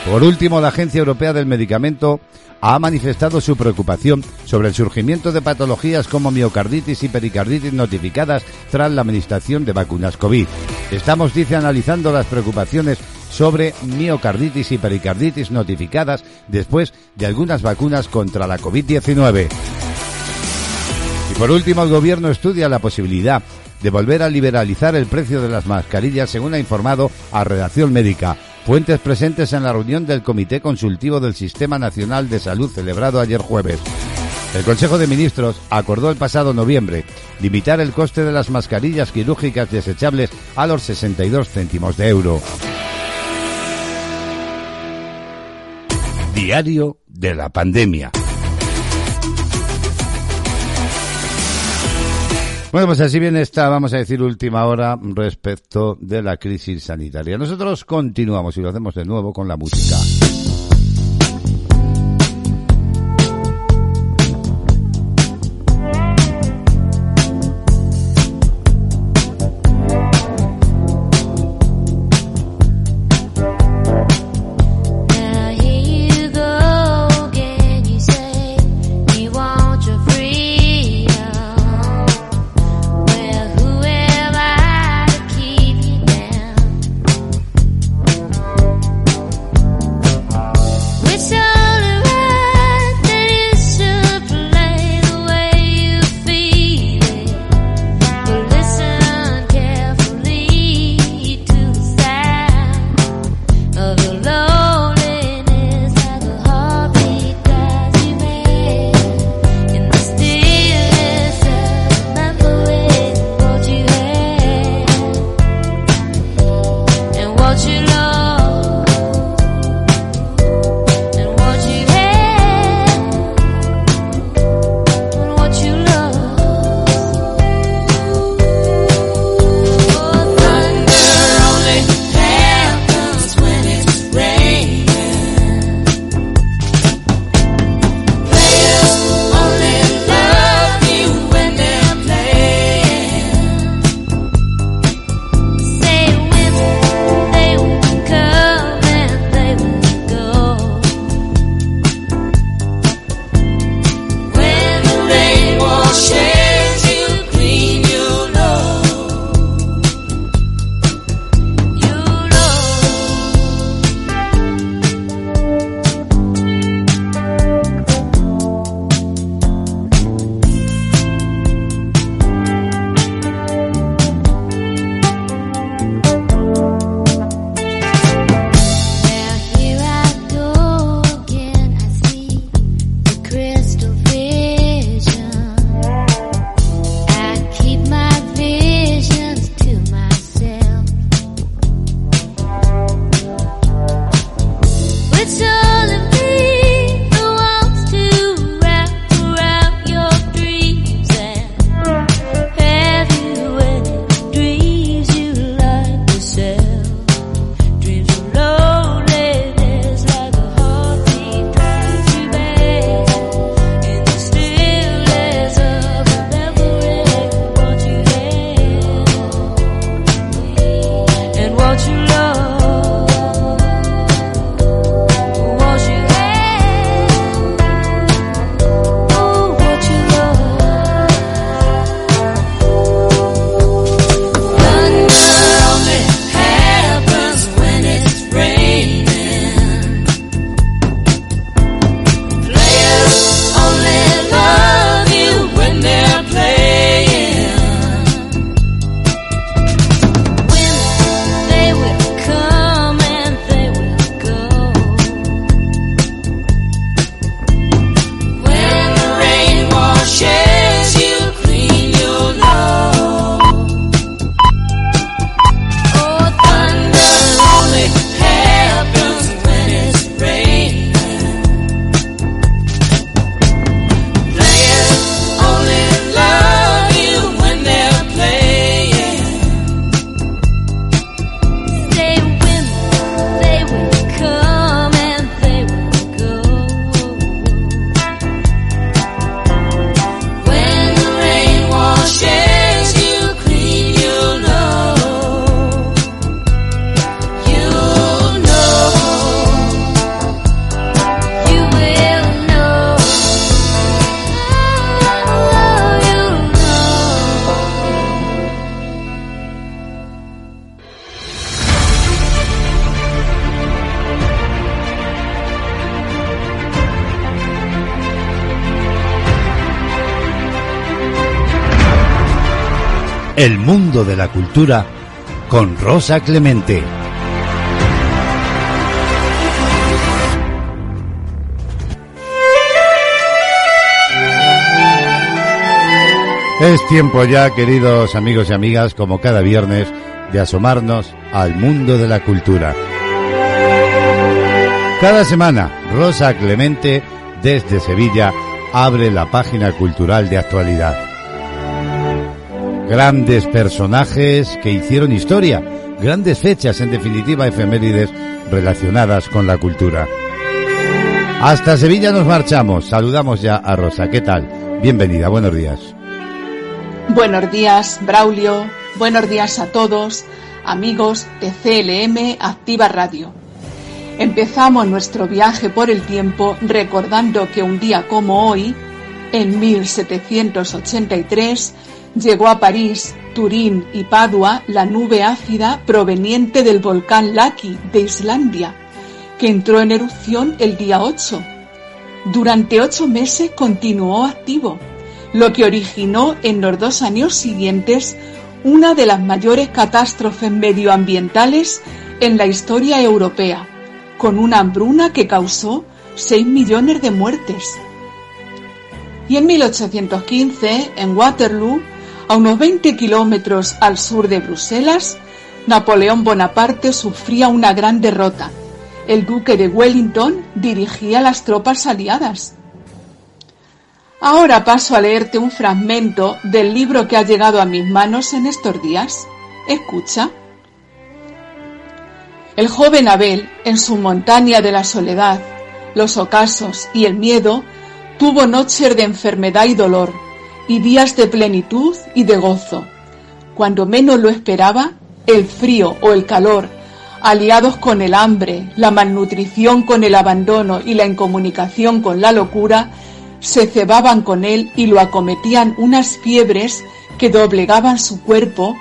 Por último, la Agencia Europea del Medicamento ha manifestado su preocupación sobre el surgimiento de patologías como miocarditis y pericarditis notificadas tras la administración de vacunas COVID. Estamos, dice, analizando las preocupaciones sobre miocarditis y pericarditis notificadas después de algunas vacunas contra la COVID-19. Y por último, el gobierno estudia la posibilidad de volver a liberalizar el precio de las mascarillas, según ha informado a Redacción Médica. Fuentes presentes en la reunión del Comité Consultivo del Sistema Nacional de Salud celebrado ayer jueves. El Consejo de Ministros acordó el pasado noviembre limitar el coste de las mascarillas quirúrgicas desechables a los 62 céntimos de euro. Diario de la pandemia. Bueno, pues así viene esta, vamos a decir, última hora respecto de la crisis sanitaria. Nosotros continuamos y lo hacemos de nuevo con la música. Con Rosa Clemente. Es tiempo ya, queridos amigos y amigas, como cada viernes, de asomarnos al mundo de la cultura. Cada semana, Rosa Clemente, desde Sevilla, abre la página cultural de actualidad. Grandes personajes que hicieron historia, grandes fechas, en definitiva efemérides relacionadas con la cultura. Hasta Sevilla nos marchamos. Saludamos ya a Rosa. ¿Qué tal? Bienvenida, buenos días. Buenos días, Braulio. Buenos días a todos, amigos de CLM Activa Radio. Empezamos nuestro viaje por el tiempo recordando que un día como hoy, en 1783, llegó a París, Turín y Padua la nube ácida proveniente del volcán Laki de Islandia, que entró en erupción el día 8. Durante ocho meses continuó activo, lo que originó en los dos años siguientes una de las mayores catástrofes medioambientales en la historia europea, con una hambruna que causó 6 millones de muertes. Y en 1815, en Waterloo, a unos 20 kilómetros al sur de Bruselas, Napoleón Bonaparte sufría una gran derrota. El duque de Wellington dirigía las tropas aliadas. Ahora paso a leerte un fragmento del libro que ha llegado a mis manos en estos días. Escucha. El joven Abel, en su montaña de la soledad, los ocasos y el miedo, tuvo noches de enfermedad y dolor, y días de plenitud y de gozo. Cuando menos lo esperaba, el frío o el calor, aliados con el hambre, la malnutrición con el abandono y la incomunicación con la locura, se cebaban con él y lo acometían unas fiebres que doblegaban su cuerpo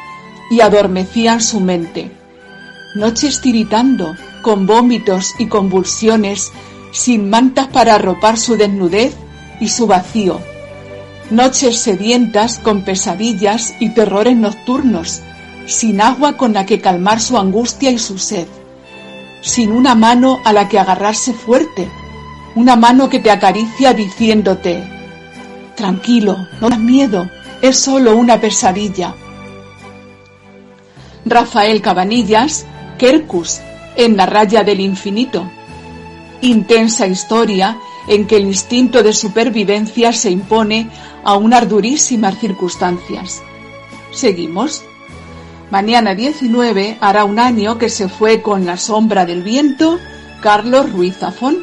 y adormecían su mente. Noches tiritando, con vómitos y convulsiones, sin mantas para arropar su desnudez y su vacío. Noches sedientas con pesadillas y terrores nocturnos, sin agua con la que calmar su angustia y su sed, sin una mano a la que agarrarse fuerte, una mano que te acaricia diciéndote, tranquilo, no das miedo, es solo una pesadilla. Rafael Cabanillas, Quercus, en la raya del infinito. Intensa historia en que el instinto de supervivencia se impone a unas durísimas circunstancias. Seguimos. Mañana 19 hará un año que se fue con la sombra del viento Carlos Ruiz Zafón.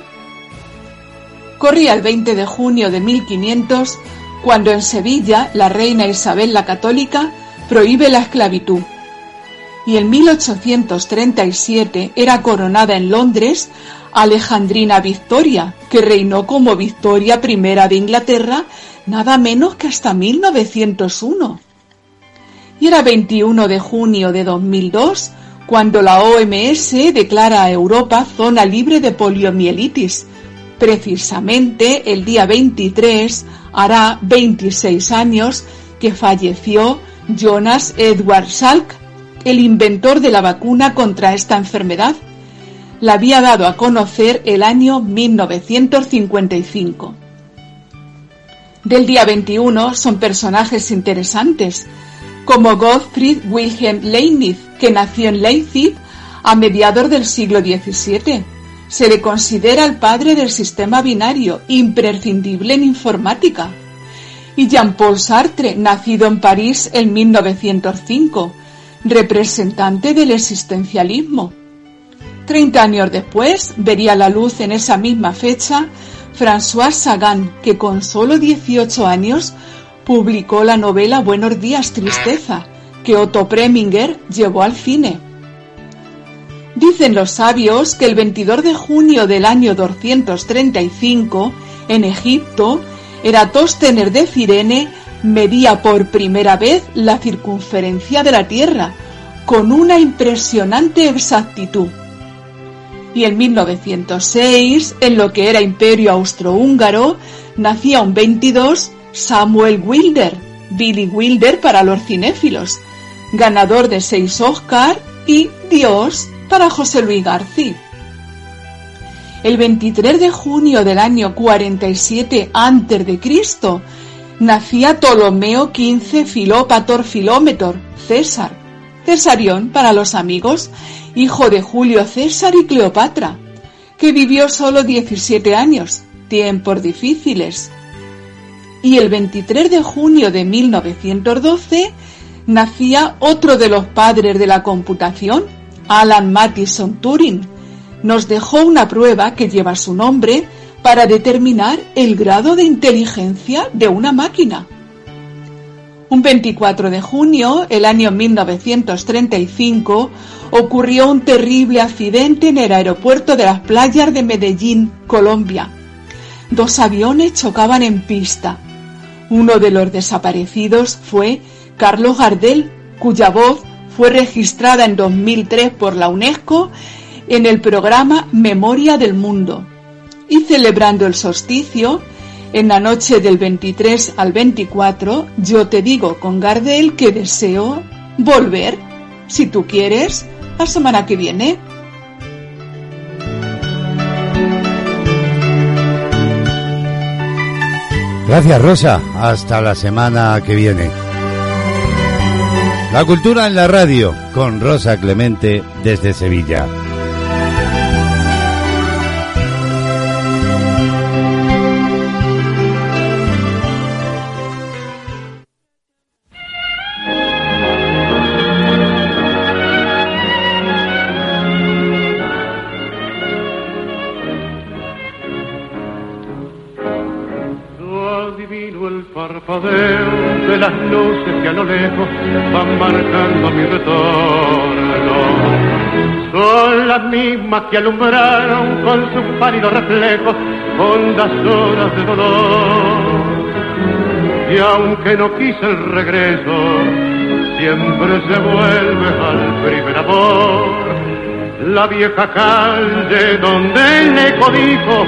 Corría el 20 de junio de 1500 cuando en Sevilla la reina Isabel la Católica prohíbe la esclavitud. Y en 1837 era coronada en Londres Alejandrina Victoria, que reinó como Victoria I de Inglaterra nada menos que hasta 1901. Y era 21 de junio de 2002 cuando la OMS declara a Europa zona libre de poliomielitis. Precisamente el día 23 hará 26 años que falleció Jonas Edward Salk, el inventor de la vacuna contra esta enfermedad. La había dado a conocer el año 1955. Del día 21 son personajes interesantes, como Gottfried Wilhelm Leibniz, que nació en Leipzig a mediados del siglo XVII. Se le considera el padre del sistema binario, imprescindible en informática. Y Jean-Paul Sartre, nacido en París en 1905, representante del existencialismo. Treinta años después vería la luz en esa misma fecha François Sagan, que con solo 18 años publicó la novela Buenos días, tristeza, que Otto Preminger llevó al cine. Dicen los sabios que el 22 de junio del año 235, en Egipto, Eratóstenes de Cirene medía por primera vez la circunferencia de la Tierra, con una impresionante exactitud. Y en 1906, en lo que era Imperio Austrohúngaro, nacía un 22 Samuel Wilder, Billy Wilder para los cinéfilos, ganador de seis Oscar y Dios para José Luis García. El 23 de junio del año 47 a.C. nacía Ptolomeo XV Filópator Filómetor, César, Cesarión para los amigos, hijo de Julio César y Cleopatra, que vivió solo 17 años, tiempos difíciles. Y el 23 de junio de 1912 nacía otro de los padres de la computación, Alan Mattison Turing. Nos dejó una prueba que lleva su nombre para determinar el grado de inteligencia de una máquina. Un 24 de junio, el año 1935, ocurrió un terrible accidente en el aeropuerto de las playas de Medellín, Colombia. Dos aviones chocaban en pista. Uno de los desaparecidos fue Carlos Gardel, cuya voz fue registrada en 2003 por la UNESCO en el programa Memoria del Mundo. Y celebrando el solsticio, en la noche del 23 al 24, yo te digo con Gardel que deseo volver, si tú quieres, la semana que viene. Gracias Rosa, hasta la semana que viene. La cultura en la radio con Rosa Clemente desde Sevilla. Mismas que alumbraron con su pálido reflejo hondas horas de dolor. Y aunque no quise el regreso, siempre se vuelve al primer amor. La vieja calle donde el eco dijo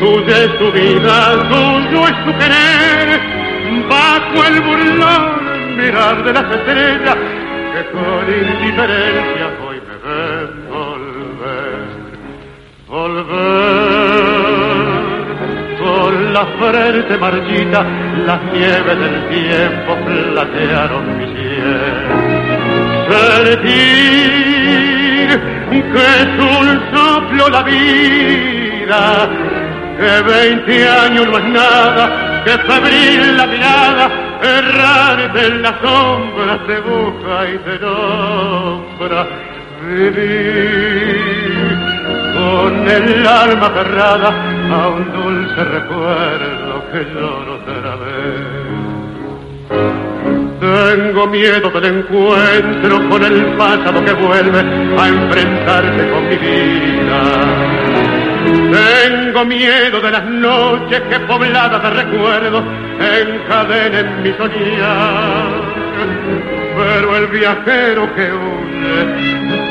Tuya es tu vida, tuyo es tu querer, bajo el burlón mirar de las estrellas que con indiferencia frente marchita, las nieves del tiempo platearon mi cielo. Sentir que es un soplo la vida que veinte años no es nada, que febril la mirada, errante en la sombra te busca y te nombra. Vivir con el alma cerrada a un dulce recuerdo que lloro otra vez. Tengo miedo del encuentro con el pasado que vuelve a enfrentarse con mi vida. Tengo miedo de las noches que pobladas de recuerdos encadenen mi soñar. Pero el viajero que huye,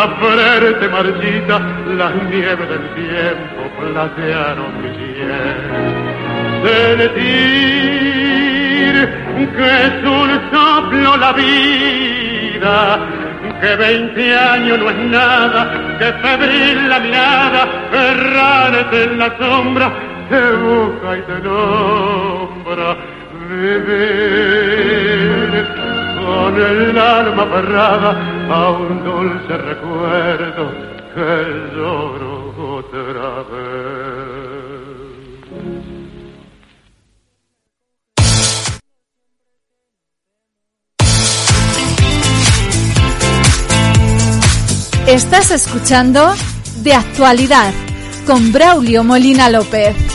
la frente marchita, las nieves del tiempo platearon mi piel. Sentir que es un soplo la vida, que veinte años no es nada, que febril la mirada, errante en la sombra, te busca y te nombra vivir con el alma aferrada a un dulce recuerdo que lloro otra vez. Estás escuchando De Actualidad con Braulio Molina López.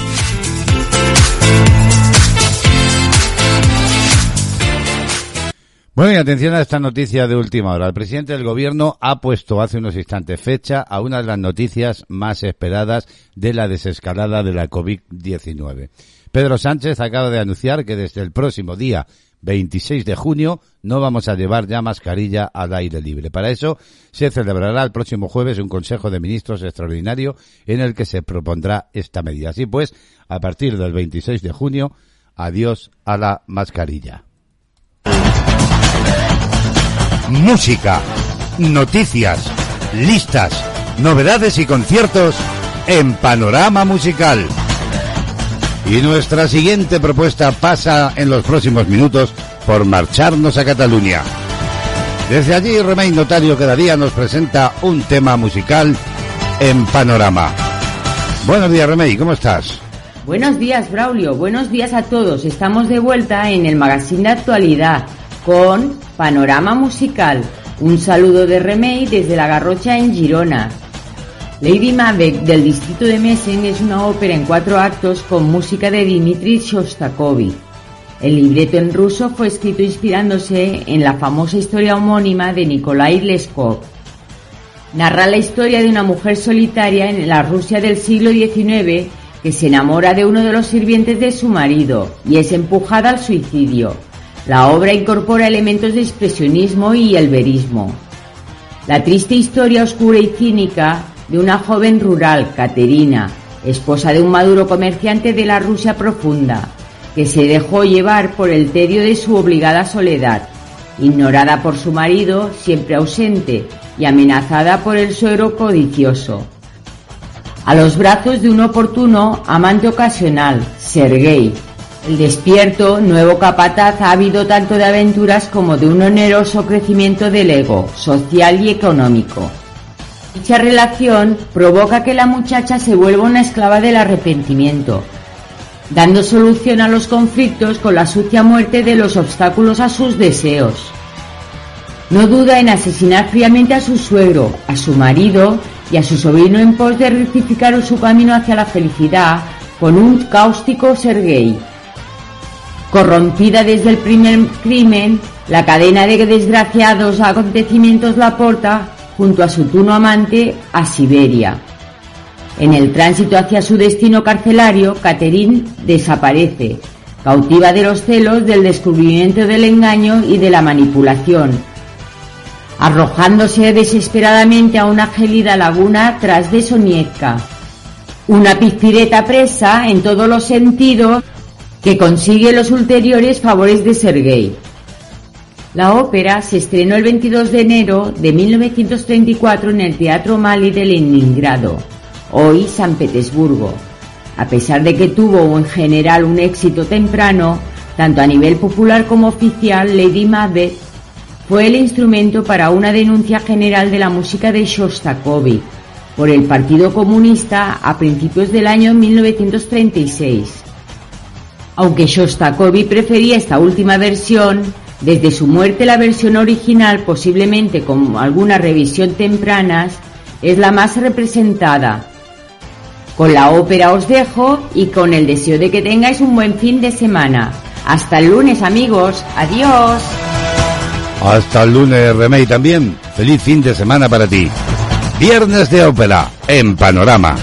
Bueno, y atención a esta noticia de última hora. El presidente del gobierno ha puesto hace unos instantes fecha a una de las noticias más esperadas de la desescalada de la COVID-19. Pedro Sánchez acaba de anunciar que desde el próximo día 26 de junio no vamos a llevar ya mascarilla al aire libre. Para eso se celebrará el próximo jueves un Consejo de Ministros extraordinario en el que se propondrá esta medida. Así pues, a partir del 26 de junio, adiós a la mascarilla. Música, noticias, listas, novedades y conciertos en Panorama Musical. Y nuestra siguiente propuesta pasa en los próximos minutos por marcharnos a Cataluña. Desde allí, Remey Notario cada día nos presenta un tema musical en Panorama. Buenos días, Remey, ¿cómo estás? Buenos días, Braulio. Buenos días a todos. Estamos de vuelta en el magazine de actualidad con Panorama Musical. Un saludo de Remey desde La Garrocha en Girona. Lady Macbeth del distrito de Mesen es una ópera en cuatro actos con música de Dmitri Shostakovich. El libreto en ruso fue escrito inspirándose en la famosa historia homónima de Nikolai Leskov. Narra la historia de una mujer solitaria en la Rusia del siglo XIX que se enamora de uno de los sirvientes de su marido y es empujada al suicidio. La obra incorpora elementos de expresionismo y el verismo. La triste historia oscura y cínica de una joven rural, Caterina, esposa de un maduro comerciante de la Rusia profunda, que se dejó llevar por el tedio de su obligada soledad, ignorada por su marido, siempre ausente, y amenazada por el suegro codicioso. A los brazos de un oportuno amante ocasional, Sergei, el despierto, nuevo capataz ha habido tanto de aventuras como de un oneroso crecimiento del ego, social y económico. Dicha relación provoca que la muchacha se vuelva una esclava del arrepentimiento, dando solución a los conflictos con la sucia muerte de los obstáculos a sus deseos. No duda en asesinar fríamente a su suegro, a su marido y a su sobrino en pos de rectificar su camino hacia la felicidad con un cáustico Sergei. Corrompida desde el primer crimen, la cadena de desgraciados acontecimientos la porta junto a su tuno amante a Siberia. En el tránsito hacia su destino carcelario, Catherine desaparece, cautiva de los celos del descubrimiento del engaño y de la manipulación, arrojándose desesperadamente a una gelida laguna tras de Sonietka. Una pizpireta presa en todos los sentidos que consigue los ulteriores favores de Sergei. La ópera se estrenó el 22 de enero de 1934 en el Teatro Mali de Leningrado, hoy San Petersburgo. A pesar de que tuvo en general un éxito temprano, tanto a nivel popular como oficial, Lady Macbeth fue el instrumento para una denuncia general de la música de Shostakovich por el Partido Comunista a principios del año 1936. Aunque Shostakovich prefería esta última versión, desde su muerte la versión original, posiblemente con alguna revisión tempranas, es la más representada. Con la ópera os dejo y con el deseo de que tengáis un buen fin de semana. Hasta el lunes amigos, adiós. Hasta el lunes, Remey, también. Feliz fin de semana para ti. Viernes de ópera en Panorama.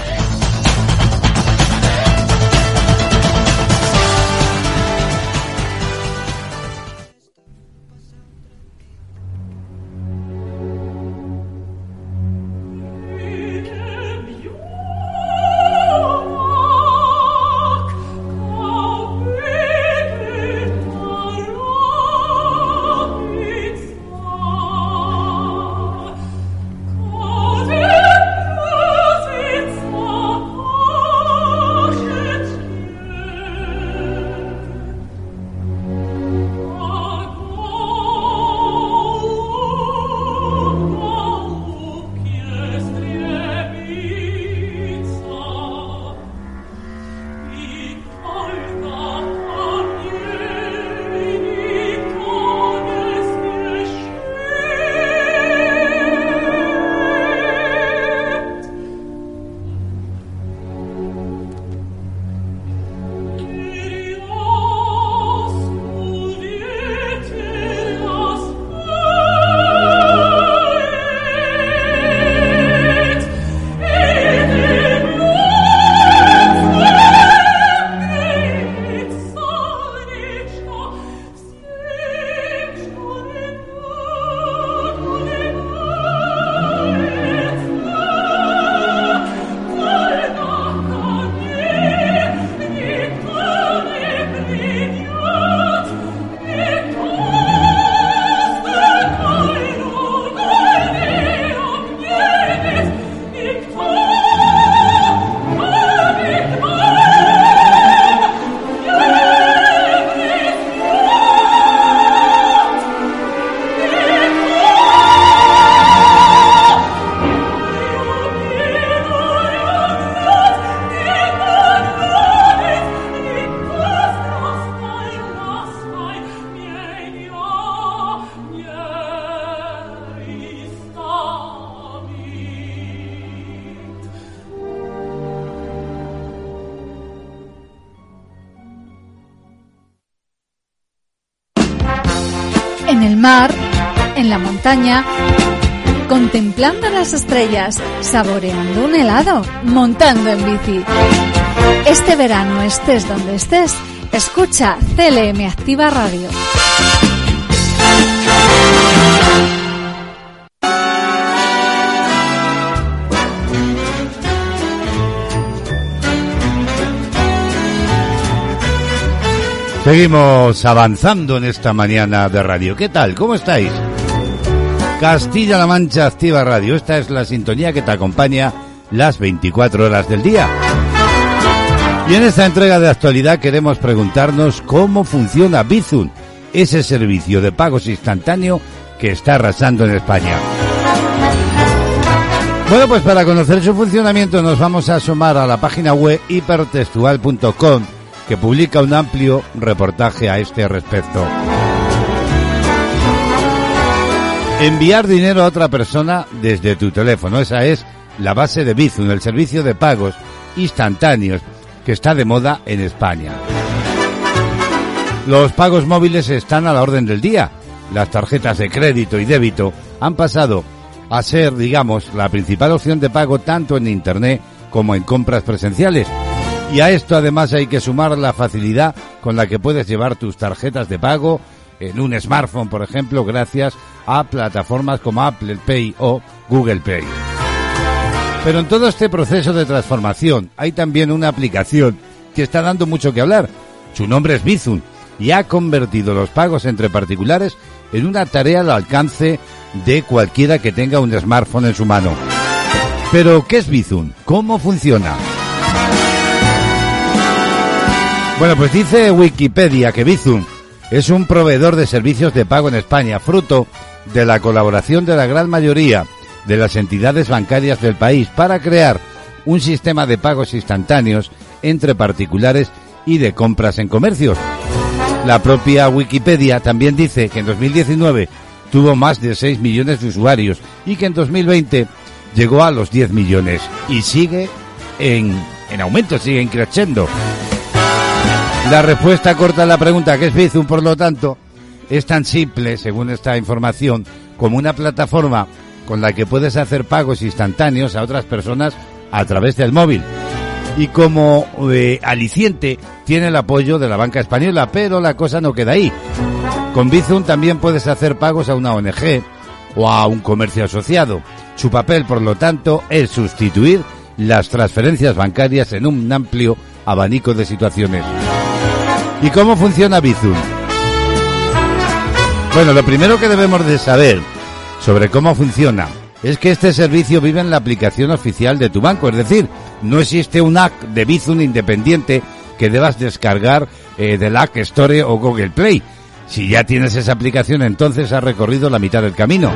Contemplando las estrellas, saboreando un helado, montando en bici. Este verano estés donde estés, escucha CLM Activa Radio. Seguimos avanzando en esta mañana de radio. ¿Qué tal? ¿Cómo estáis? Castilla-La Mancha Activa Radio. Esta es la sintonía que te acompaña las 24 horas del día. Y en esta entrega de actualidad queremos preguntarnos cómo funciona Bizum, ese servicio de pagos instantáneo que está arrasando en España. Bueno, pues para conocer su funcionamiento nos vamos a asomar a la página web hipertextual.com que publica un amplio reportaje a este respecto. Enviar dinero a otra persona desde tu teléfono, esa es la base de Bizum, el servicio de pagos instantáneos que está de moda en España. Los pagos móviles están a la orden del día. Las tarjetas de crédito y débito han pasado a ser, digamos, la principal opción de pago tanto en Internet como en compras presenciales. Y a esto además hay que sumar la facilidad con la que puedes llevar tus tarjetas de pago en un smartphone, por ejemplo, gracias a plataformas como Apple Pay o Google Pay. Pero en todo este proceso de transformación hay también una aplicación que está dando mucho que hablar. Su nombre es Bizum y ha convertido los pagos entre particulares en una tarea al alcance de cualquiera que tenga un smartphone en su mano. Pero, ¿qué es Bizum? ¿Cómo funciona? Bueno, pues dice Wikipedia que Bizum es un proveedor de servicios de pago en España, fruto de la colaboración de la gran mayoría de las entidades bancarias del país para crear un sistema de pagos instantáneos entre particulares y de compras en comercios. La propia Wikipedia también dice que en 2019 tuvo más de 6 millones de usuarios y que en 2020 llegó a los 10 millones y sigue en, en aumento, sigue creciendo. La respuesta corta a la pregunta que es Bizum, por lo tanto, es tan simple, según esta información, como una plataforma con la que puedes hacer pagos instantáneos a otras personas a través del móvil. Y como eh, aliciente tiene el apoyo de la banca española, pero la cosa no queda ahí. Con Bizum también puedes hacer pagos a una ONG o a un comercio asociado. Su papel, por lo tanto, es sustituir las transferencias bancarias en un amplio abanico de situaciones. ¿Y cómo funciona Bizum? Bueno, lo primero que debemos de saber sobre cómo funciona es que este servicio vive en la aplicación oficial de tu banco, es decir, no existe un app de Bizum independiente que debas descargar eh, del App Store o Google Play. Si ya tienes esa aplicación, entonces has recorrido la mitad del camino.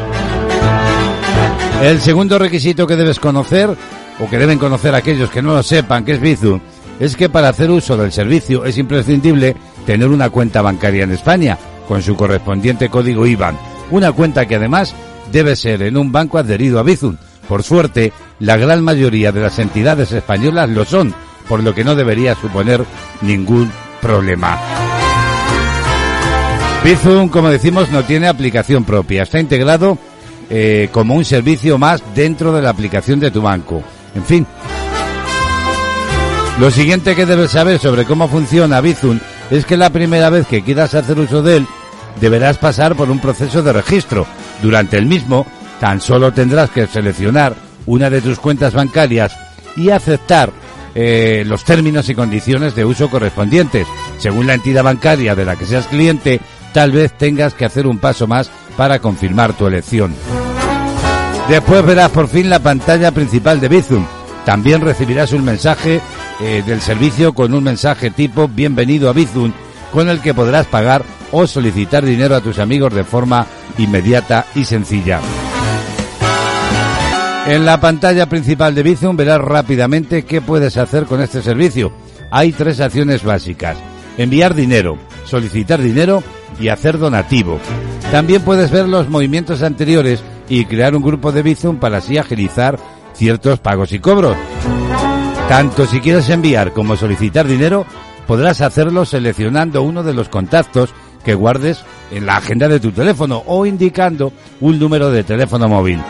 El segundo requisito que debes conocer, o que deben conocer aquellos que no lo sepan que es Bizum, es que para hacer uso del servicio es imprescindible tener una cuenta bancaria en España, con su correspondiente código IBAN. Una cuenta que además debe ser en un banco adherido a Bizum. Por suerte, la gran mayoría de las entidades españolas lo son, por lo que no debería suponer ningún problema. Bizum, como decimos, no tiene aplicación propia. Está integrado eh, como un servicio más dentro de la aplicación de tu banco. En fin. Lo siguiente que debes saber sobre cómo funciona Bizum es que la primera vez que quieras hacer uso de él, deberás pasar por un proceso de registro. Durante el mismo, tan solo tendrás que seleccionar una de tus cuentas bancarias y aceptar eh, los términos y condiciones de uso correspondientes. Según la entidad bancaria de la que seas cliente, tal vez tengas que hacer un paso más para confirmar tu elección. Después verás por fin la pantalla principal de Bizum. También recibirás un mensaje eh, del servicio con un mensaje tipo Bienvenido a Bizum, con el que podrás pagar o solicitar dinero a tus amigos de forma inmediata y sencilla. En la pantalla principal de Bizum verás rápidamente qué puedes hacer con este servicio. Hay tres acciones básicas. Enviar dinero, solicitar dinero y hacer donativo. También puedes ver los movimientos anteriores y crear un grupo de Bizum para así agilizar ciertos pagos y cobros. Tanto si quieres enviar como solicitar dinero, podrás hacerlo seleccionando uno de los contactos que guardes en la agenda de tu teléfono o indicando un número de teléfono móvil.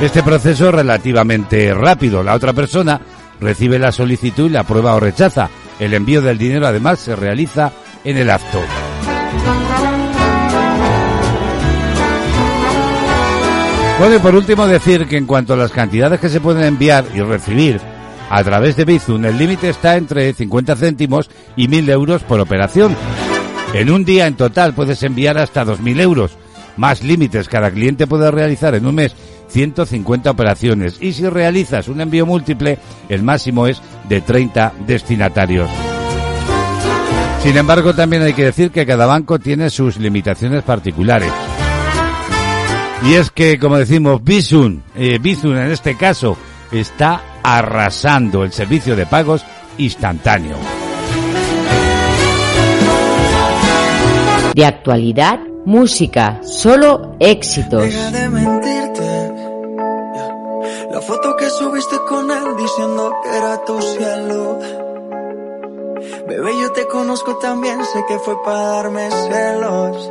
Este proceso es relativamente rápido. La otra persona recibe la solicitud y la prueba o rechaza. El envío del dinero además se realiza en el acto. Bueno, y por último decir que en cuanto a las cantidades que se pueden enviar y recibir a través de Bizum, el límite está entre 50 céntimos y 1.000 euros por operación. En un día en total puedes enviar hasta 2.000 euros. Más límites, cada cliente puede realizar en un mes 150 operaciones y si realizas un envío múltiple, el máximo es de 30 destinatarios. Sin embargo, también hay que decir que cada banco tiene sus limitaciones particulares. Y es que, como decimos, Bizum, eh, Bizum en este caso, está arrasando el servicio de pagos instantáneo. De actualidad, música, solo éxitos. Deja de mentirte. La foto que subiste con él diciendo que era tu cielo. Bebé, yo te conozco también, sé que fue para darme celos.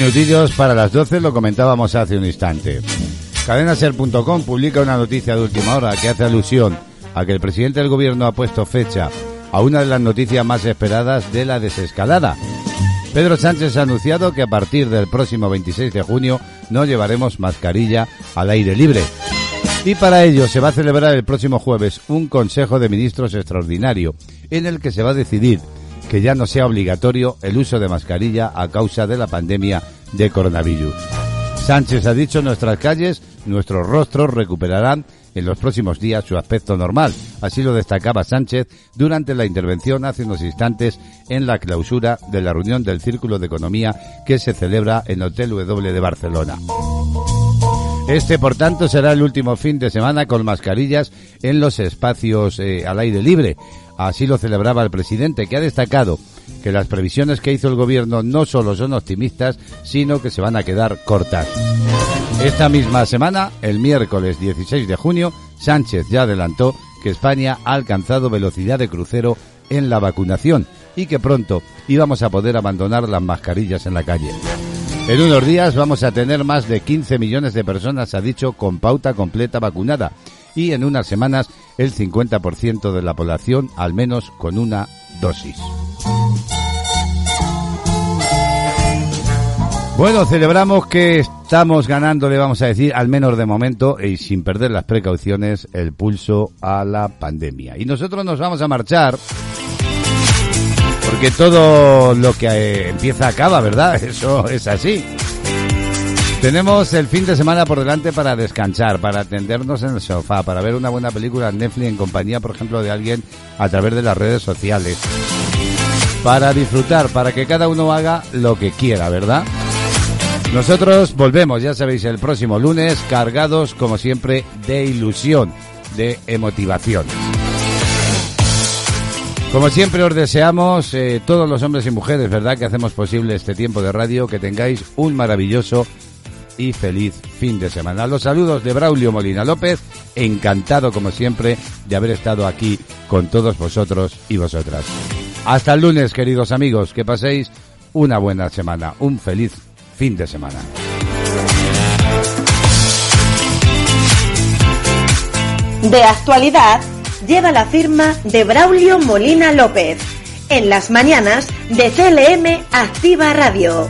Minutillos para las 12, lo comentábamos hace un instante. Cadenaser.com publica una noticia de última hora que hace alusión a que el presidente del gobierno ha puesto fecha a una de las noticias más esperadas de la desescalada. Pedro Sánchez ha anunciado que a partir del próximo 26 de junio no llevaremos mascarilla al aire libre. Y para ello se va a celebrar el próximo jueves un Consejo de Ministros extraordinario en el que se va a decidir que ya no sea obligatorio el uso de mascarilla a causa de la pandemia de coronavirus. Sánchez ha dicho nuestras calles nuestros rostros recuperarán en los próximos días su aspecto normal. Así lo destacaba Sánchez durante la intervención hace unos instantes en la clausura de la reunión del Círculo de Economía que se celebra en Hotel W de Barcelona. Este, por tanto, será el último fin de semana con mascarillas en los espacios eh, al aire libre. Así lo celebraba el presidente, que ha destacado que las previsiones que hizo el gobierno no solo son optimistas, sino que se van a quedar cortas. Esta misma semana, el miércoles 16 de junio, Sánchez ya adelantó que España ha alcanzado velocidad de crucero en la vacunación y que pronto íbamos a poder abandonar las mascarillas en la calle. En unos días vamos a tener más de 15 millones de personas, ha dicho, con pauta completa vacunada y en unas semanas el 50% de la población al menos con una dosis. Bueno, celebramos que estamos ganando, le vamos a decir, al menos de momento, y sin perder las precauciones, el pulso a la pandemia. Y nosotros nos vamos a marchar, porque todo lo que eh, empieza acaba, ¿verdad? Eso es así. Tenemos el fin de semana por delante para descansar, para atendernos en el sofá, para ver una buena película en Netflix en compañía, por ejemplo, de alguien a través de las redes sociales. Para disfrutar, para que cada uno haga lo que quiera, ¿verdad? Nosotros volvemos, ya sabéis, el próximo lunes, cargados, como siempre, de ilusión, de emotivación. Como siempre os deseamos, eh, todos los hombres y mujeres, ¿verdad?, que hacemos posible este tiempo de radio, que tengáis un maravilloso y feliz fin de semana. Los saludos de Braulio Molina López, encantado como siempre de haber estado aquí con todos vosotros y vosotras. Hasta el lunes, queridos amigos, que paséis una buena semana, un feliz fin de semana. De actualidad lleva la firma de Braulio Molina López en las mañanas de CLM Activa Radio.